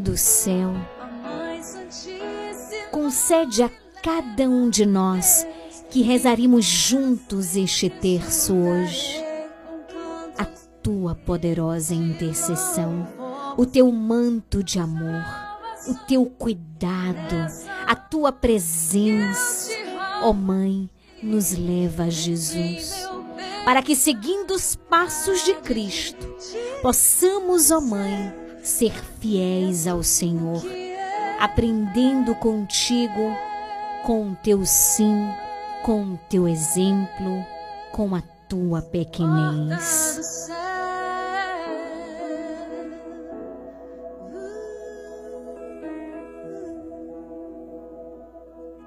Speaker 23: Do céu,
Speaker 3: concede a cada um de nós que rezaremos juntos este terço hoje a tua poderosa intercessão, o teu manto de amor, o teu cuidado, a tua presença. Ó Mãe, nos leva a Jesus, para que seguindo os passos de Cristo, possamos, ó Mãe, ser fiéis ao Senhor, aprendendo contigo, com o teu sim, com o teu exemplo, com a tua pequenez.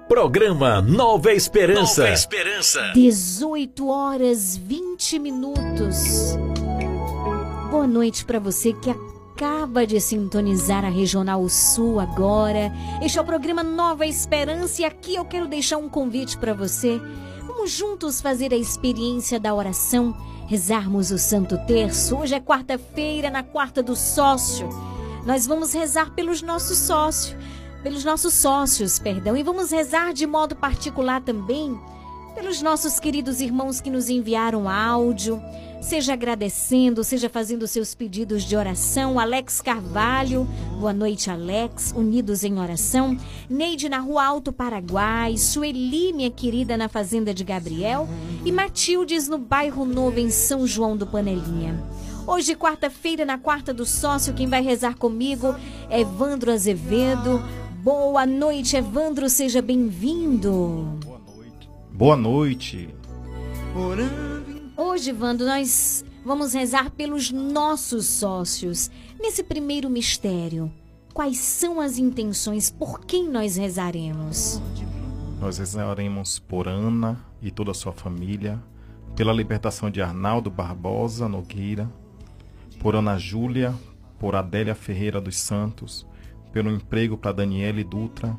Speaker 4: Programa Nova Esperança.
Speaker 1: Nova Esperança.
Speaker 3: 18 horas 20 minutos. Boa noite para você que acaba de sintonizar a Regional Sul agora. Este é o programa Nova Esperança e aqui eu quero deixar um convite para você. Vamos juntos fazer a experiência da oração, rezarmos o Santo Terço. Hoje é quarta-feira, na quarta do sócio. Nós vamos rezar pelos nossos sócios, pelos nossos sócios, perdão, e vamos rezar de modo particular também pelos nossos queridos irmãos que nos enviaram áudio, seja agradecendo, seja fazendo seus pedidos de oração. Alex Carvalho, boa noite, Alex, unidos em oração. Neide na Rua Alto Paraguai, Sueli, minha querida, na Fazenda de Gabriel, e Matildes no Bairro Novo, em São João do Panelinha. Hoje, quarta-feira, na quarta do sócio, quem vai rezar comigo é Evandro Azevedo. Boa noite, Evandro, seja bem-vindo.
Speaker 24: Boa noite.
Speaker 3: Hoje, Vando, nós vamos rezar pelos nossos sócios. Nesse primeiro mistério, quais são as intenções por quem nós rezaremos?
Speaker 24: Nós rezaremos por Ana e toda a sua família, pela libertação de Arnaldo Barbosa Nogueira, por Ana Júlia, por Adélia Ferreira dos Santos, pelo emprego para Daniele Dutra,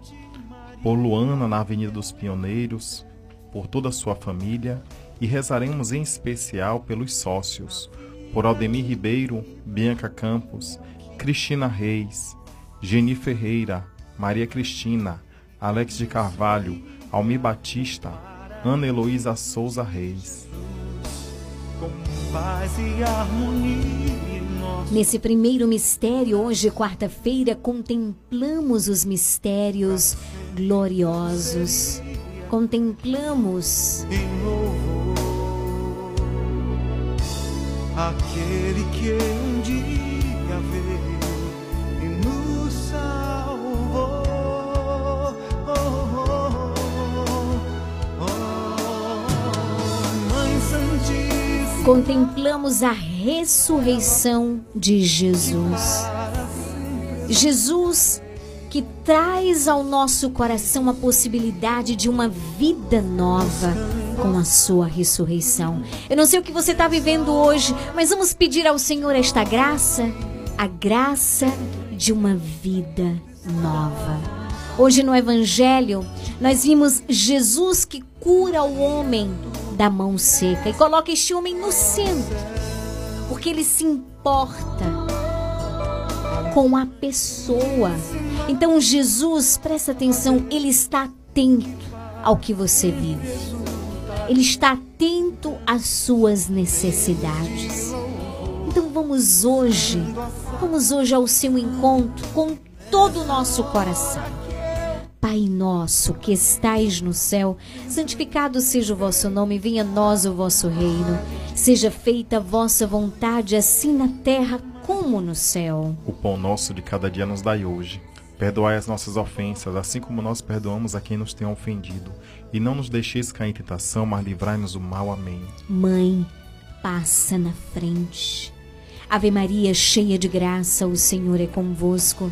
Speaker 24: por Luana na Avenida dos Pioneiros, por toda a sua família e rezaremos em especial pelos sócios, por Aldemir Ribeiro, Bianca Campos, Cristina Reis, Geni Ferreira, Maria Cristina, Alex de Carvalho, Almir Batista, Ana Heloísa Souza Reis.
Speaker 3: Nesse primeiro mistério, hoje, quarta-feira, contemplamos os mistérios gloriosos. Contemplamos
Speaker 2: Aquele que um dia veio e nos salvou. Oh, oh, oh. Santíssima.
Speaker 3: contemplamos a ressurreição de Jesus. Jesus que traz ao nosso coração a possibilidade de uma vida nova com a sua ressurreição. Eu não sei o que você está vivendo hoje, mas vamos pedir ao Senhor esta graça, a graça de uma vida nova. Hoje no Evangelho, nós vimos Jesus que cura o homem da mão seca e coloca este homem no centro, porque ele se importa com a pessoa. Então Jesus, presta atenção, ele está atento ao que você vive. Ele está atento às suas necessidades. Então vamos hoje, vamos hoje ao seu encontro com todo o nosso coração. Pai nosso que estais no céu, santificado seja o vosso nome, venha a nós o vosso reino. Seja feita a vossa vontade, assim na terra como no céu.
Speaker 24: O pão nosso de cada dia nos dai hoje. Perdoai as nossas ofensas, assim como nós perdoamos a quem nos tem ofendido. E não nos deixeis cair em tentação, mas livrai-nos do mal. Amém.
Speaker 3: Mãe, passa na frente. Ave Maria, cheia de graça, o Senhor é convosco.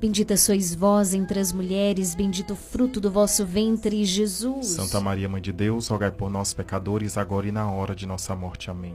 Speaker 3: Bendita sois vós entre as mulheres, bendito o fruto do vosso ventre, Jesus.
Speaker 24: Santa Maria, Mãe de Deus, rogai por nós, pecadores, agora e na hora de nossa morte. Amém.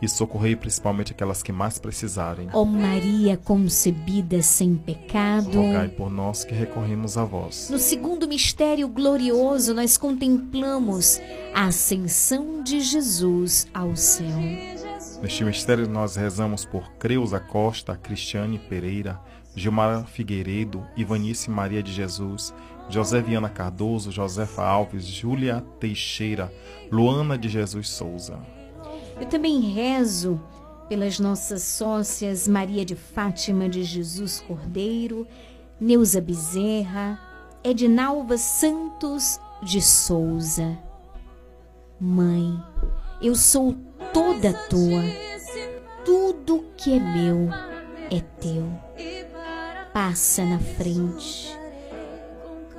Speaker 24: e socorrei principalmente aquelas que mais precisarem.
Speaker 3: Ó Maria concebida sem pecado,
Speaker 24: rogai por nós que recorremos a vós.
Speaker 3: No segundo mistério glorioso, nós contemplamos a ascensão de Jesus ao céu.
Speaker 24: Neste mistério nós rezamos por Creuza Costa, Cristiane Pereira, Gilmar Figueiredo, Ivanice Maria de Jesus, José Viana Cardoso, Josefa Alves, Júlia Teixeira, Luana de Jesus Souza.
Speaker 3: Eu também rezo pelas nossas sócias Maria de Fátima de Jesus Cordeiro, Neuza Bezerra, Edinalva Santos de Souza. Mãe, eu sou toda tua. Tudo que é meu é teu. Passa na frente.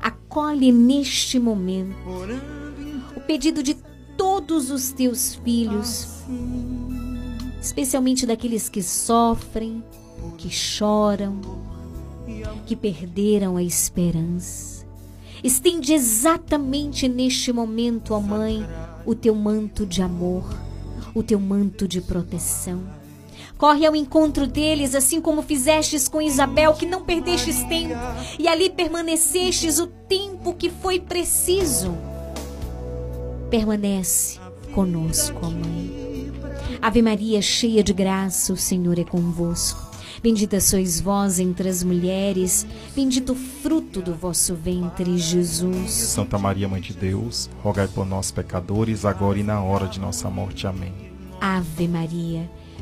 Speaker 3: acolhe neste momento o pedido de todos os teus filhos, especialmente daqueles que sofrem, que choram, que perderam a esperança. Estende exatamente neste momento, ó Mãe, o teu manto de amor, o teu manto de proteção Corre ao encontro deles, assim como fizestes com Isabel, que não perdestes tempo, e ali permanecestes o tempo que foi preciso. Permanece conosco, ó Mãe. Ave Maria, cheia de graça, o Senhor é convosco. Bendita sois vós entre as mulheres, bendito o fruto do vosso ventre, Jesus.
Speaker 24: Santa Maria, Mãe de Deus, rogai por nós, pecadores, agora e na hora de nossa morte. Amém.
Speaker 3: Ave Maria,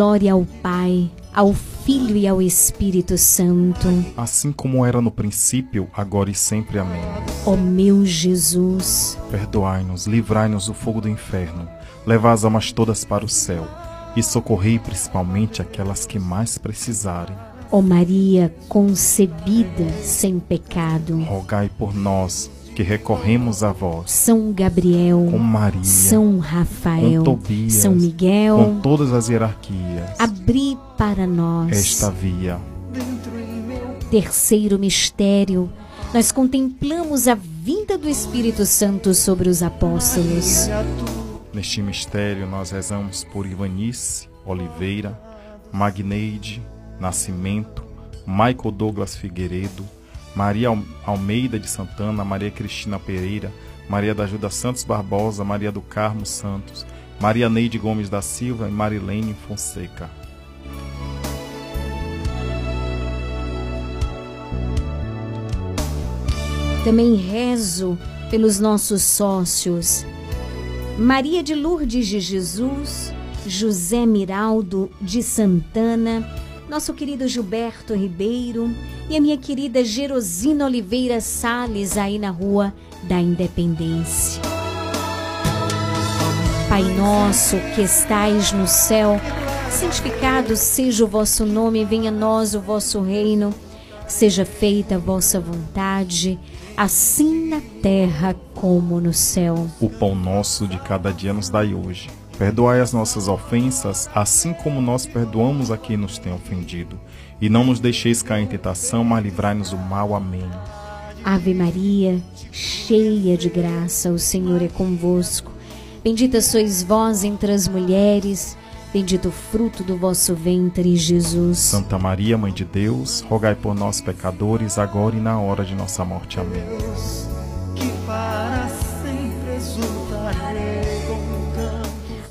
Speaker 3: Glória ao Pai, ao Filho e ao Espírito Santo.
Speaker 24: Assim como era no princípio, agora e sempre. Amém.
Speaker 3: Ó meu Jesus,
Speaker 24: Perdoai-nos, livrai-nos do fogo do inferno, levai as almas todas para o céu e socorrei principalmente aquelas que mais precisarem.
Speaker 3: ó Maria concebida sem pecado,
Speaker 24: Rogai por nós que recorremos a vós.
Speaker 3: São Gabriel,
Speaker 24: com Maria,
Speaker 3: São Rafael,
Speaker 24: com Tobias,
Speaker 3: São Miguel,
Speaker 24: com todas as hierarquias.
Speaker 3: abri para nós
Speaker 24: Esta via.
Speaker 3: Terceiro mistério, nós contemplamos a vinda do Espírito Santo sobre os apóstolos.
Speaker 24: Neste mistério, nós rezamos por Ivanice Oliveira, Magneide Nascimento, Michael Douglas Figueiredo, Maria Almeida de Santana, Maria Cristina Pereira, Maria da Ajuda Santos Barbosa, Maria do Carmo Santos, Maria Neide Gomes da Silva e Marilene Fonseca.
Speaker 3: Também rezo pelos nossos sócios Maria de Lourdes de Jesus, José Miraldo de Santana, nosso querido Gilberto Ribeiro e a minha querida Gerosina Oliveira Sales aí na Rua da Independência. Pai nosso que estais no céu, santificado seja o vosso nome, venha a nós o vosso reino, seja feita a vossa vontade assim na terra como no céu.
Speaker 24: O pão nosso de cada dia nos dai hoje. Perdoai as nossas ofensas, assim como nós perdoamos a quem nos tem ofendido. E não nos deixeis cair em tentação, mas livrai-nos do mal. Amém.
Speaker 3: Ave Maria, cheia de graça, o Senhor é convosco. Bendita sois vós entre as mulheres, bendito o fruto do vosso ventre, Jesus.
Speaker 24: Santa Maria, Mãe de Deus, rogai por nós, pecadores, agora e na hora de nossa morte. Amém.
Speaker 2: Que para sempre contando.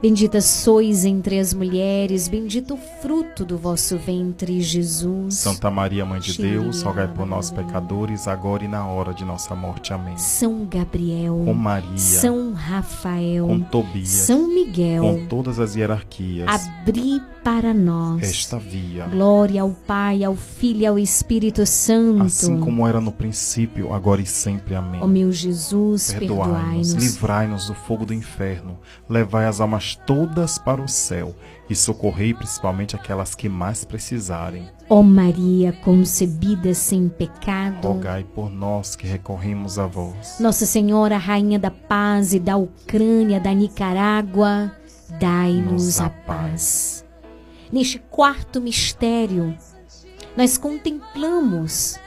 Speaker 3: Bendita sois entre as mulheres, bendito o fruto do vosso ventre, Jesus.
Speaker 24: Santa Maria, Mãe de Deus, rogai por nós, pecadores, agora e na hora de nossa morte. Amém.
Speaker 3: São Gabriel,
Speaker 24: Com Maria,
Speaker 3: São Rafael,
Speaker 24: com Tobias,
Speaker 3: São Miguel,
Speaker 24: com todas as hierarquias,
Speaker 3: abri para nós
Speaker 24: esta via.
Speaker 3: Glória ao Pai, ao Filho e ao Espírito Santo.
Speaker 24: Assim como era no princípio, agora e sempre. Amém.
Speaker 3: Ó meu Jesus,
Speaker 24: Perdoai-nos,
Speaker 3: perdoai-nos.
Speaker 24: livrai-nos do fogo do inferno, levai as almas todas para o céu e socorrei principalmente aquelas que mais precisarem.
Speaker 3: Ó Maria, concebida sem pecado.
Speaker 24: Rogai por nós que recorremos a vós.
Speaker 3: Nossa Senhora, Rainha da Paz e da Ucrânia, da Nicarágua, dai-nos
Speaker 24: Nos
Speaker 3: a
Speaker 24: a
Speaker 3: paz. Neste quarto mistério, nós contemplamos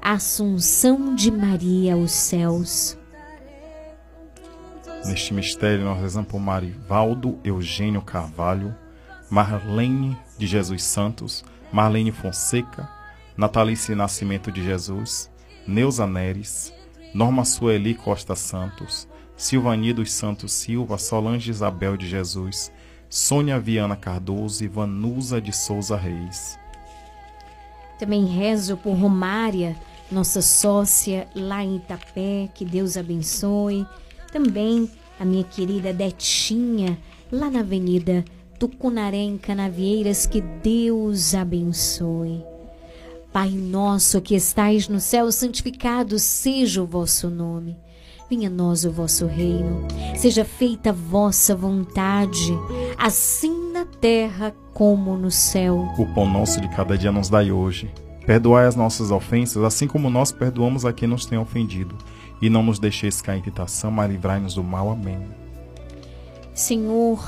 Speaker 3: a Assunção de Maria aos céus.
Speaker 24: Neste mistério, nós rezamos por Marivaldo Eugênio Carvalho, Marlene de Jesus Santos, Marlene Fonseca, Natalice Nascimento de Jesus, Neuza Neres, Norma Sueli Costa Santos, Silvani dos Santos Silva, Solange Isabel de Jesus, Sônia Viana Cardoso e Vanusa de Souza Reis.
Speaker 3: Também rezo por Romária, nossa sócia lá em Itapé, que Deus abençoe. Também a minha querida Detinha, lá na Avenida Tucunaré, em Canavieiras, que Deus abençoe. Pai nosso que estais no céu, santificado seja o vosso nome. Venha a nós o vosso reino. Seja feita a vossa vontade, assim na terra como no céu.
Speaker 24: O pão nosso de cada dia nos dai hoje. Perdoai as nossas ofensas, assim como nós perdoamos a quem nos tem ofendido. E não nos deixeis cair em tentação, mas livrai-nos do mal. Amém.
Speaker 3: Senhor,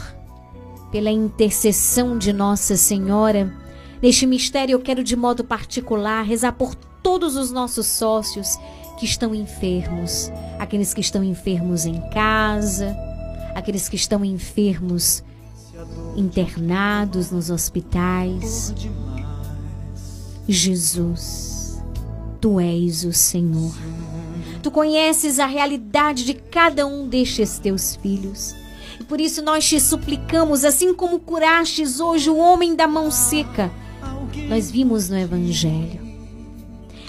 Speaker 3: pela intercessão de Nossa Senhora, neste mistério eu quero de modo particular rezar por todos os nossos sócios que estão enfermos, aqueles que estão enfermos em casa, aqueles que estão enfermos internados nos hospitais. Jesus, tu és o Senhor. Tu conheces a realidade de cada um destes teus filhos. E por isso nós te suplicamos, assim como curastes hoje o homem da mão seca, nós vimos no Evangelho.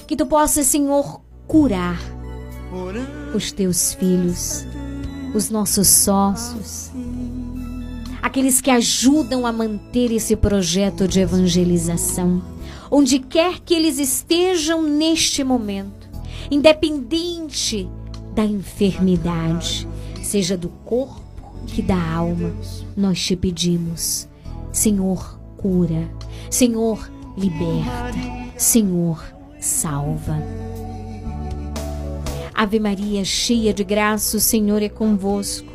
Speaker 3: Que tu possas, Senhor, curar os teus filhos, os nossos sócios, aqueles que ajudam a manter esse projeto de evangelização, onde quer que eles estejam neste momento, independente da enfermidade, seja do corpo que da alma, nós te pedimos, Senhor, cura, Senhor, liberta, Senhor, salva. Ave Maria, cheia de graça, o Senhor é convosco.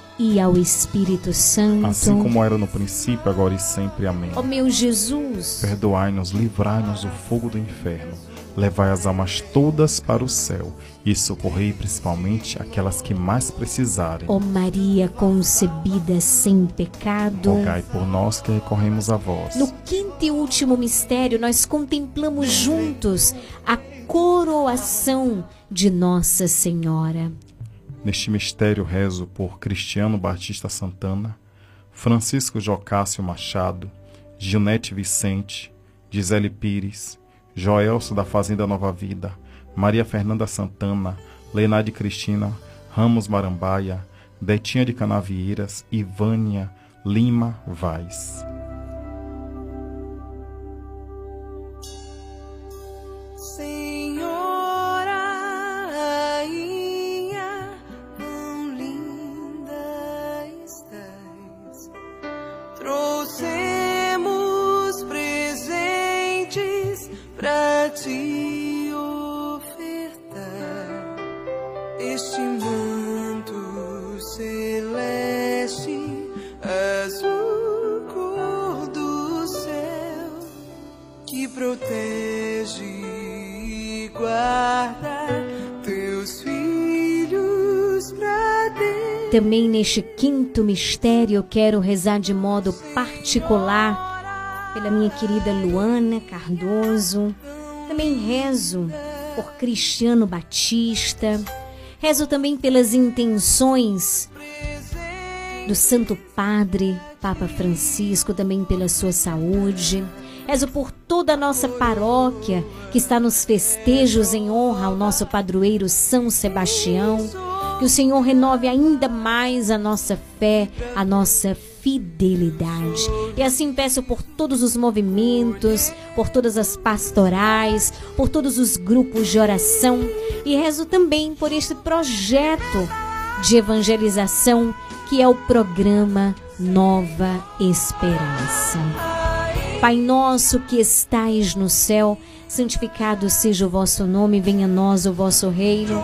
Speaker 3: e ao Espírito Santo.
Speaker 24: Assim como era no princípio, agora e sempre. Amém.
Speaker 3: Ó meu Jesus,
Speaker 24: perdoai-nos, livrai-nos do fogo do inferno, levai as almas todas para o céu e socorrei principalmente aquelas que mais precisarem.
Speaker 3: Ó Maria concebida sem pecado,
Speaker 24: rogai por nós que recorremos a vós.
Speaker 3: No quinto e último mistério, nós contemplamos juntos a coroação de Nossa Senhora.
Speaker 24: Neste mistério rezo por Cristiano Batista Santana, Francisco Jocássio Machado, Gilnete Vicente, Gisele Pires, Joelso da Fazenda Nova Vida, Maria Fernanda Santana, Lenade Cristina, Ramos Marambaia, Betinha de Canavieiras e Vânia Lima Vaz.
Speaker 3: Mistério eu quero rezar de modo particular pela minha querida Luana Cardoso. Também rezo por Cristiano Batista. Rezo também pelas intenções do Santo Padre, Papa Francisco, também pela sua saúde. Rezo por toda a nossa paróquia que está nos festejos em honra ao nosso padroeiro São Sebastião. Que o Senhor renove ainda mais a nossa fé, a nossa fidelidade. E assim peço por todos os movimentos, por todas as pastorais, por todos os grupos de oração e rezo também por este projeto de evangelização que é o programa Nova Esperança. Pai nosso que estais no céu, santificado seja o vosso nome, venha a nós o vosso reino,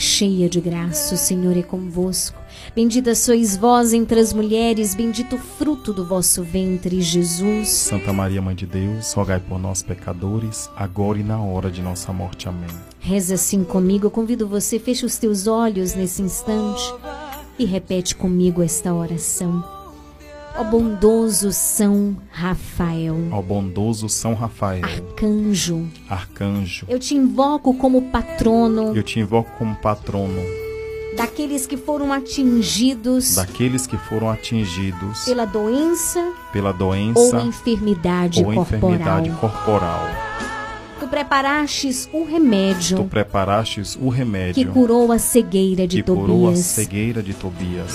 Speaker 3: cheia de graça, o Senhor é convosco. Bendita sois vós entre as mulheres, bendito o fruto do vosso ventre, Jesus.
Speaker 24: Santa Maria, Mãe de Deus, rogai por nós, pecadores, agora e na hora de nossa morte. Amém.
Speaker 3: Reza assim comigo, eu convido você, feche os teus olhos nesse instante e repete comigo esta oração. Ó bondoso São Rafael.
Speaker 24: Ó bondoso São Rafael.
Speaker 3: Arcanjo.
Speaker 24: Arcanjo.
Speaker 3: Eu te invoco como patrono.
Speaker 24: Eu te invoco como patrono
Speaker 3: daqueles que foram atingidos
Speaker 24: daqueles que foram atingidos
Speaker 3: pela doença
Speaker 24: pela doença
Speaker 3: ou enfermidade
Speaker 24: ou
Speaker 3: corporal.
Speaker 24: enfermidade corporal.
Speaker 3: Tu preparastes o remédio.
Speaker 24: Tu preparastes o remédio
Speaker 3: que curou a cegueira de
Speaker 24: que
Speaker 3: Tobias.
Speaker 24: curou a cegueira de Tobias.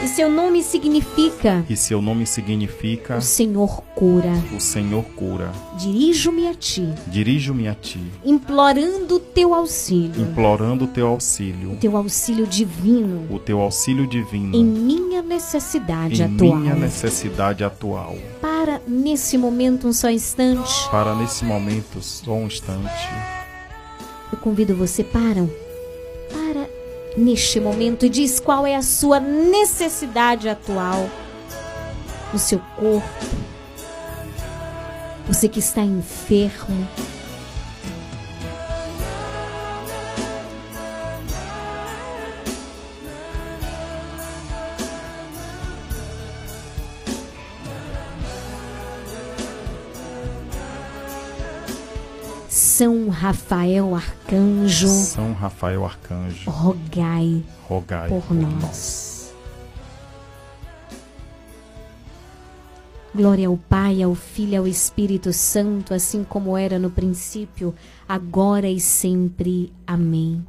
Speaker 3: E seu nome significa
Speaker 24: E seu nome significa
Speaker 3: o Senhor cura.
Speaker 24: O Senhor cura.
Speaker 3: Dirijo-me a ti.
Speaker 24: Dirijo-me a ti.
Speaker 3: Implorando teu auxílio.
Speaker 24: Implorando teu auxílio.
Speaker 3: Teu auxílio divino.
Speaker 24: O teu auxílio divino.
Speaker 3: Em minha necessidade
Speaker 24: em
Speaker 3: atual.
Speaker 24: minha necessidade atual.
Speaker 3: Para nesse momento um só instante.
Speaker 24: Para nesse momento só um instante.
Speaker 3: Eu convido você para para neste momento e diz qual é a sua necessidade atual no seu corpo. Você que está enfermo. São Rafael Arcanjo,
Speaker 24: São Rafael Arcanjo,
Speaker 3: rogai,
Speaker 24: rogai
Speaker 3: por nós. Glória ao Pai, ao Filho e ao Espírito Santo, assim como era no princípio, agora e sempre. Amém.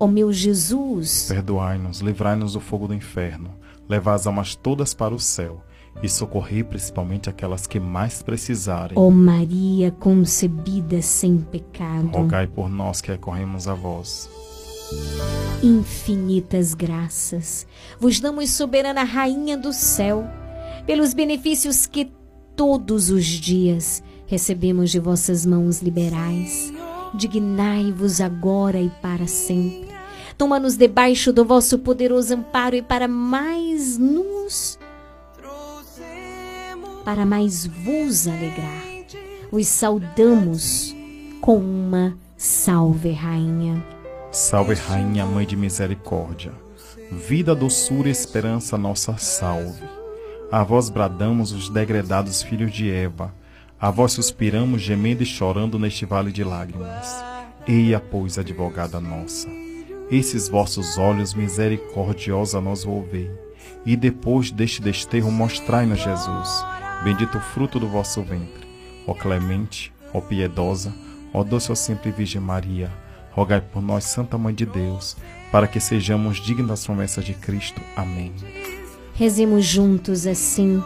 Speaker 3: Ó meu Jesus,
Speaker 24: Perdoai-nos, livrai-nos do fogo do inferno, levai as almas todas para o céu e socorrei principalmente aquelas que mais precisarem.
Speaker 3: ó Maria concebida sem pecado,
Speaker 24: Rogai por nós que recorremos a vós.
Speaker 3: infinitas graças vos damos, soberana Rainha do céu, pelos benefícios que todos os dias recebemos de vossas mãos liberais. Dignai-vos agora e para sempre. Toma-nos debaixo do vosso poderoso amparo e para mais nos para mais vos alegrar. Os saudamos com uma salve, rainha.
Speaker 24: Salve, Rainha, Mãe de Misericórdia. Vida, doçura e esperança, nossa salve. A vós bradamos os degredados filhos de Eva. A vós suspiramos, gemendo e chorando neste vale de lágrimas. Eia, pois, advogada nossa. Esses vossos olhos misericordiosa nos volvei. E depois deste desterro mostrai-nos Jesus. Bendito o fruto do vosso ventre. Ó clemente, ó piedosa, ó doce, ó sempre Virgem Maria rogai por nós, Santa Mãe de Deus, para que sejamos dignos das promessas de Cristo. Amém.
Speaker 3: Rezemos juntos assim.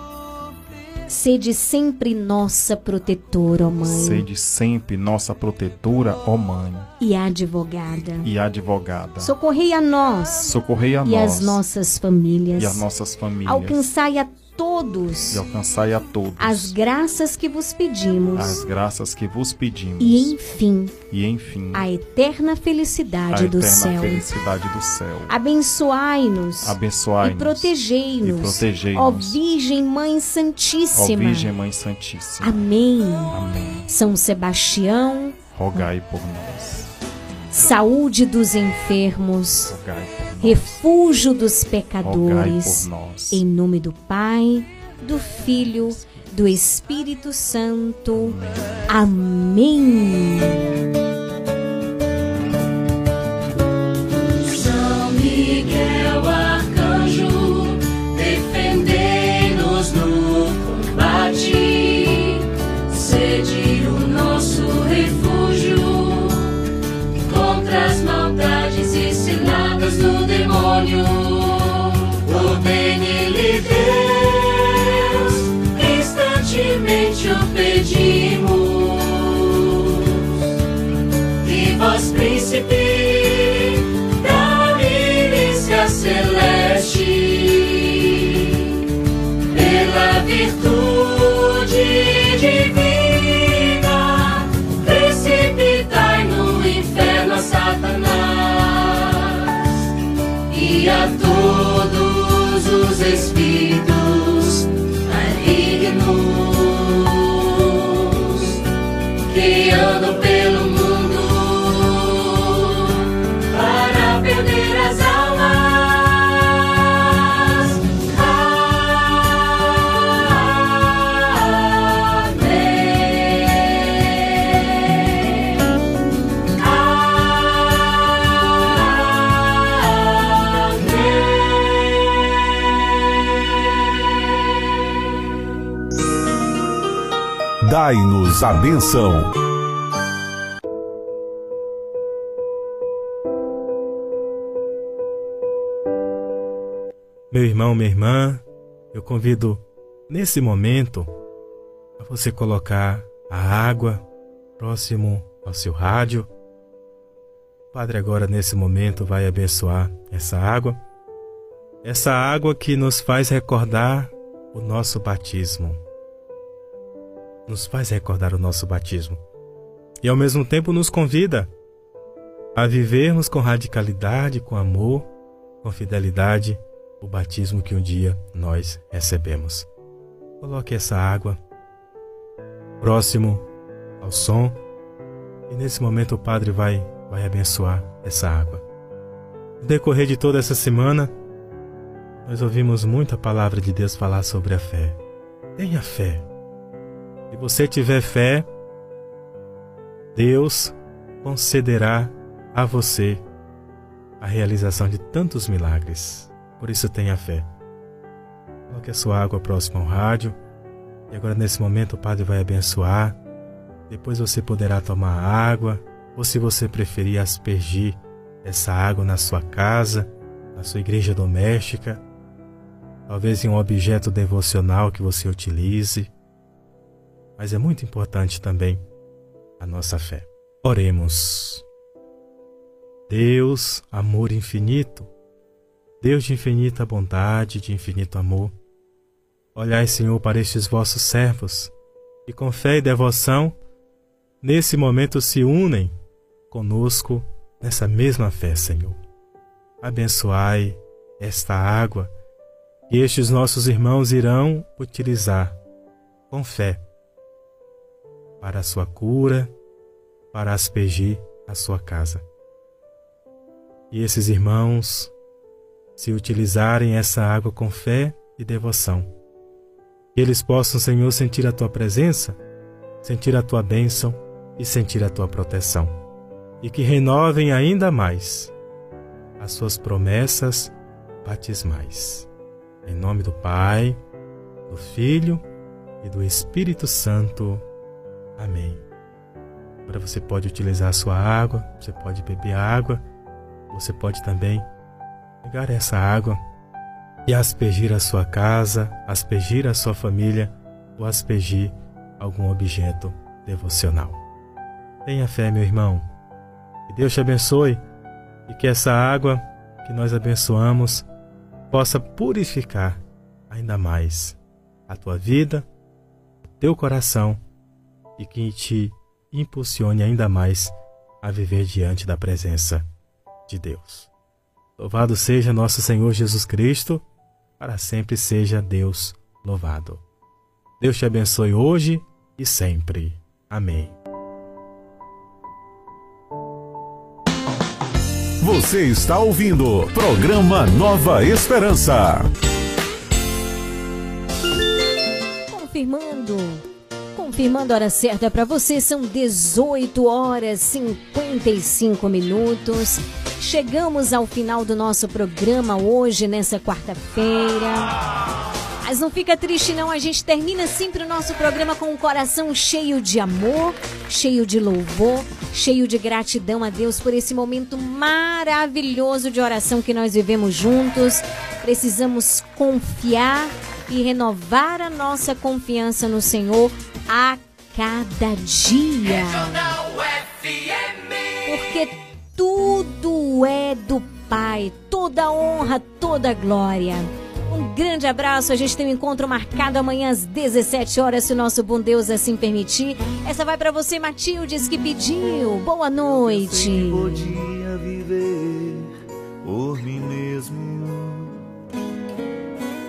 Speaker 3: Sede sempre nossa protetora, ó Mãe,
Speaker 24: Sede sempre nossa protetora, ó Mãe
Speaker 3: e advogada.
Speaker 24: e advogada.
Speaker 3: Socorrei a nós
Speaker 24: Socorrei a
Speaker 3: e
Speaker 24: nós
Speaker 3: as nossas famílias.
Speaker 24: e as nossas famílias.
Speaker 3: Alcançai a todos
Speaker 24: e alcançai a todos
Speaker 3: as graças que vos pedimos.
Speaker 24: as graças que vos pedimos.
Speaker 3: E enfim,
Speaker 24: E enfim,
Speaker 3: a eterna
Speaker 24: a
Speaker 3: felicidade do
Speaker 24: eterna
Speaker 3: céu.
Speaker 24: felicidade do céu.
Speaker 3: Abençoai-nos
Speaker 24: Abençoai-nos
Speaker 3: e protegei-nos,
Speaker 24: e protegei-nos.
Speaker 3: ó Virgem Mãe
Speaker 24: Ó
Speaker 3: Santíssima.
Speaker 24: Virgem Mãe Santíssima.
Speaker 3: Amém.
Speaker 24: Amém.
Speaker 3: São Sebastião,
Speaker 24: Rogai por nós.
Speaker 3: saúde dos enfermos,
Speaker 24: Rogai por nós.
Speaker 3: Refúgio dos pecadores. Em nome do Pai, do Filho, do Espírito Santo. Amém.
Speaker 23: Pedimos. Vós, príncipe da milícia celeste, pela virtude divina, precipitai no inferno a Satanás e a todos os espíritos andam pelo mundo para perder as almas. Amém.
Speaker 5: Dai-nos a benção.
Speaker 25: Meu irmão, minha irmã, eu convido nesse momento a você colocar a água próximo ao seu rádio. O Padre agora nesse momento vai abençoar essa água. Essa água que nos faz recordar o nosso batismo. Nos faz recordar o nosso batismo. E ao mesmo tempo nos convida a vivermos com radicalidade, com amor, com fidelidade o batismo que um dia nós recebemos. Coloque essa água próximo ao som e nesse momento o Padre vai, vai abençoar essa água. No decorrer de toda essa semana, nós ouvimos muita palavra de Deus falar sobre a fé. Tenha fé. Se você tiver fé, Deus concederá a você a realização de tantos milagres. Por isso tenha fé. Coloque a sua água próxima ao rádio. E agora, nesse momento, o Padre vai abençoar. Depois você poderá tomar água, ou se você preferir, aspergir essa água na sua casa, na sua igreja doméstica, talvez em um objeto devocional que você utilize. Mas é muito importante também a nossa fé. Oremos. Deus, amor infinito, Deus de infinita bondade, de infinito amor, olhai, Senhor, para estes vossos servos, que com fé e devoção, nesse momento se unem conosco nessa mesma fé, Senhor. Abençoai esta água que estes nossos irmãos irão utilizar com fé para a sua cura, para aspergir a sua casa. E esses irmãos, se utilizarem essa água com fé e devoção, que eles possam, Senhor, sentir a tua presença, sentir a tua bênção e sentir a tua proteção, e que renovem ainda mais as suas promessas batismais. Em nome do Pai, do Filho e do Espírito Santo. Amém. Agora você pode utilizar a sua água, você pode beber água, você pode também pegar essa água e aspergir a sua casa, aspergir a sua família ou aspergir algum objeto devocional. Tenha fé, meu irmão. Que Deus te abençoe e que essa água que nós abençoamos possa purificar ainda mais a tua vida, o teu coração e que te impulsione ainda mais a viver diante da presença de Deus. Louvado seja nosso Senhor Jesus Cristo, para sempre seja Deus louvado. Deus te abençoe hoje e sempre. Amém.
Speaker 5: Você está ouvindo programa Nova Esperança.
Speaker 3: Confirmando. Confirmando a hora certa para você, são 18 horas 55 minutos. Chegamos ao final do nosso programa hoje, nessa quarta-feira. Mas não fica triste não, a gente termina sempre o nosso programa com um coração cheio de amor, cheio de louvor, cheio de gratidão a Deus por esse momento maravilhoso de oração que nós vivemos juntos. Precisamos confiar e renovar a nossa confiança no Senhor a cada dia. Porque tudo é do Pai, toda honra, toda glória. Um grande abraço. A gente tem um encontro marcado amanhã às 17 horas, se o nosso bom Deus assim permitir. Essa vai para você, Matildes, que pediu. Boa noite.
Speaker 2: Eu podia viver por mim mesmo.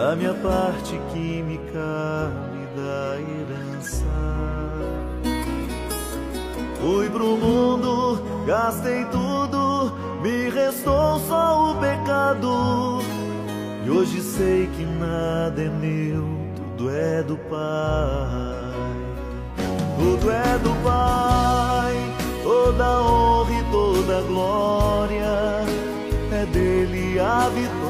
Speaker 2: Da minha parte que me da herança. Fui pro mundo, gastei tudo, me restou só o pecado. E hoje sei que nada é meu, tudo é do Pai. Tudo é do Pai, toda honra e toda glória. É dele a vitória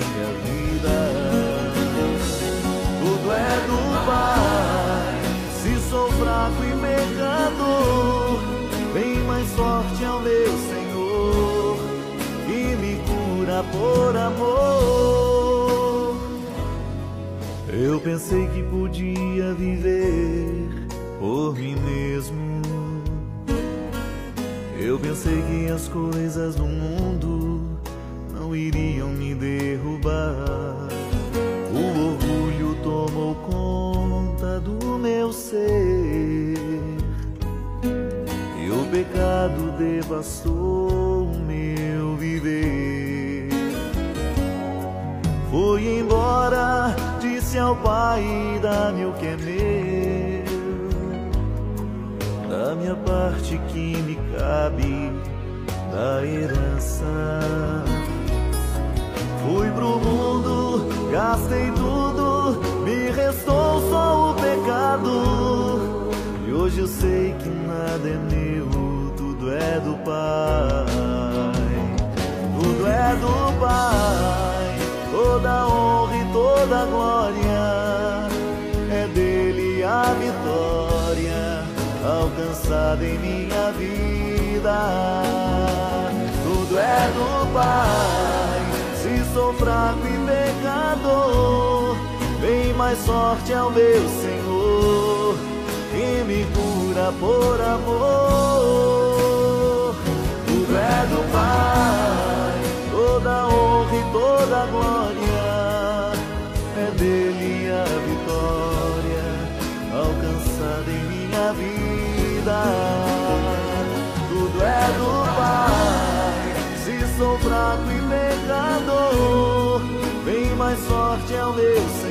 Speaker 2: é do Pai. Se sou fraco e pecador, vem mais forte é ao meu Senhor e me cura por amor. Eu pensei que podia viver por mim mesmo. Eu pensei que as coisas do mundo não iriam me derrubar. Ser. E o pecado devastou o meu viver. Fui embora, disse ao pai: dá-me o que é meu. Da minha parte que me cabe da herança. Fui pro mundo, gastei tudo, me restou só o pecado. E hoje eu sei que nada é meu, tudo é do Pai. Tudo é do Pai, toda honra e toda glória. É dele a vitória alcançada em minha vida. Tudo é do Pai. Sou fraco e pecador, bem mais sorte ao meu Senhor, que me cura por amor. Tudo é do Pai, toda honra e toda glória, é dele a vitória alcançada em minha vida. Tudo é do Pai, se sou fraco e pecador, bem mais sorte ao meu Senhor,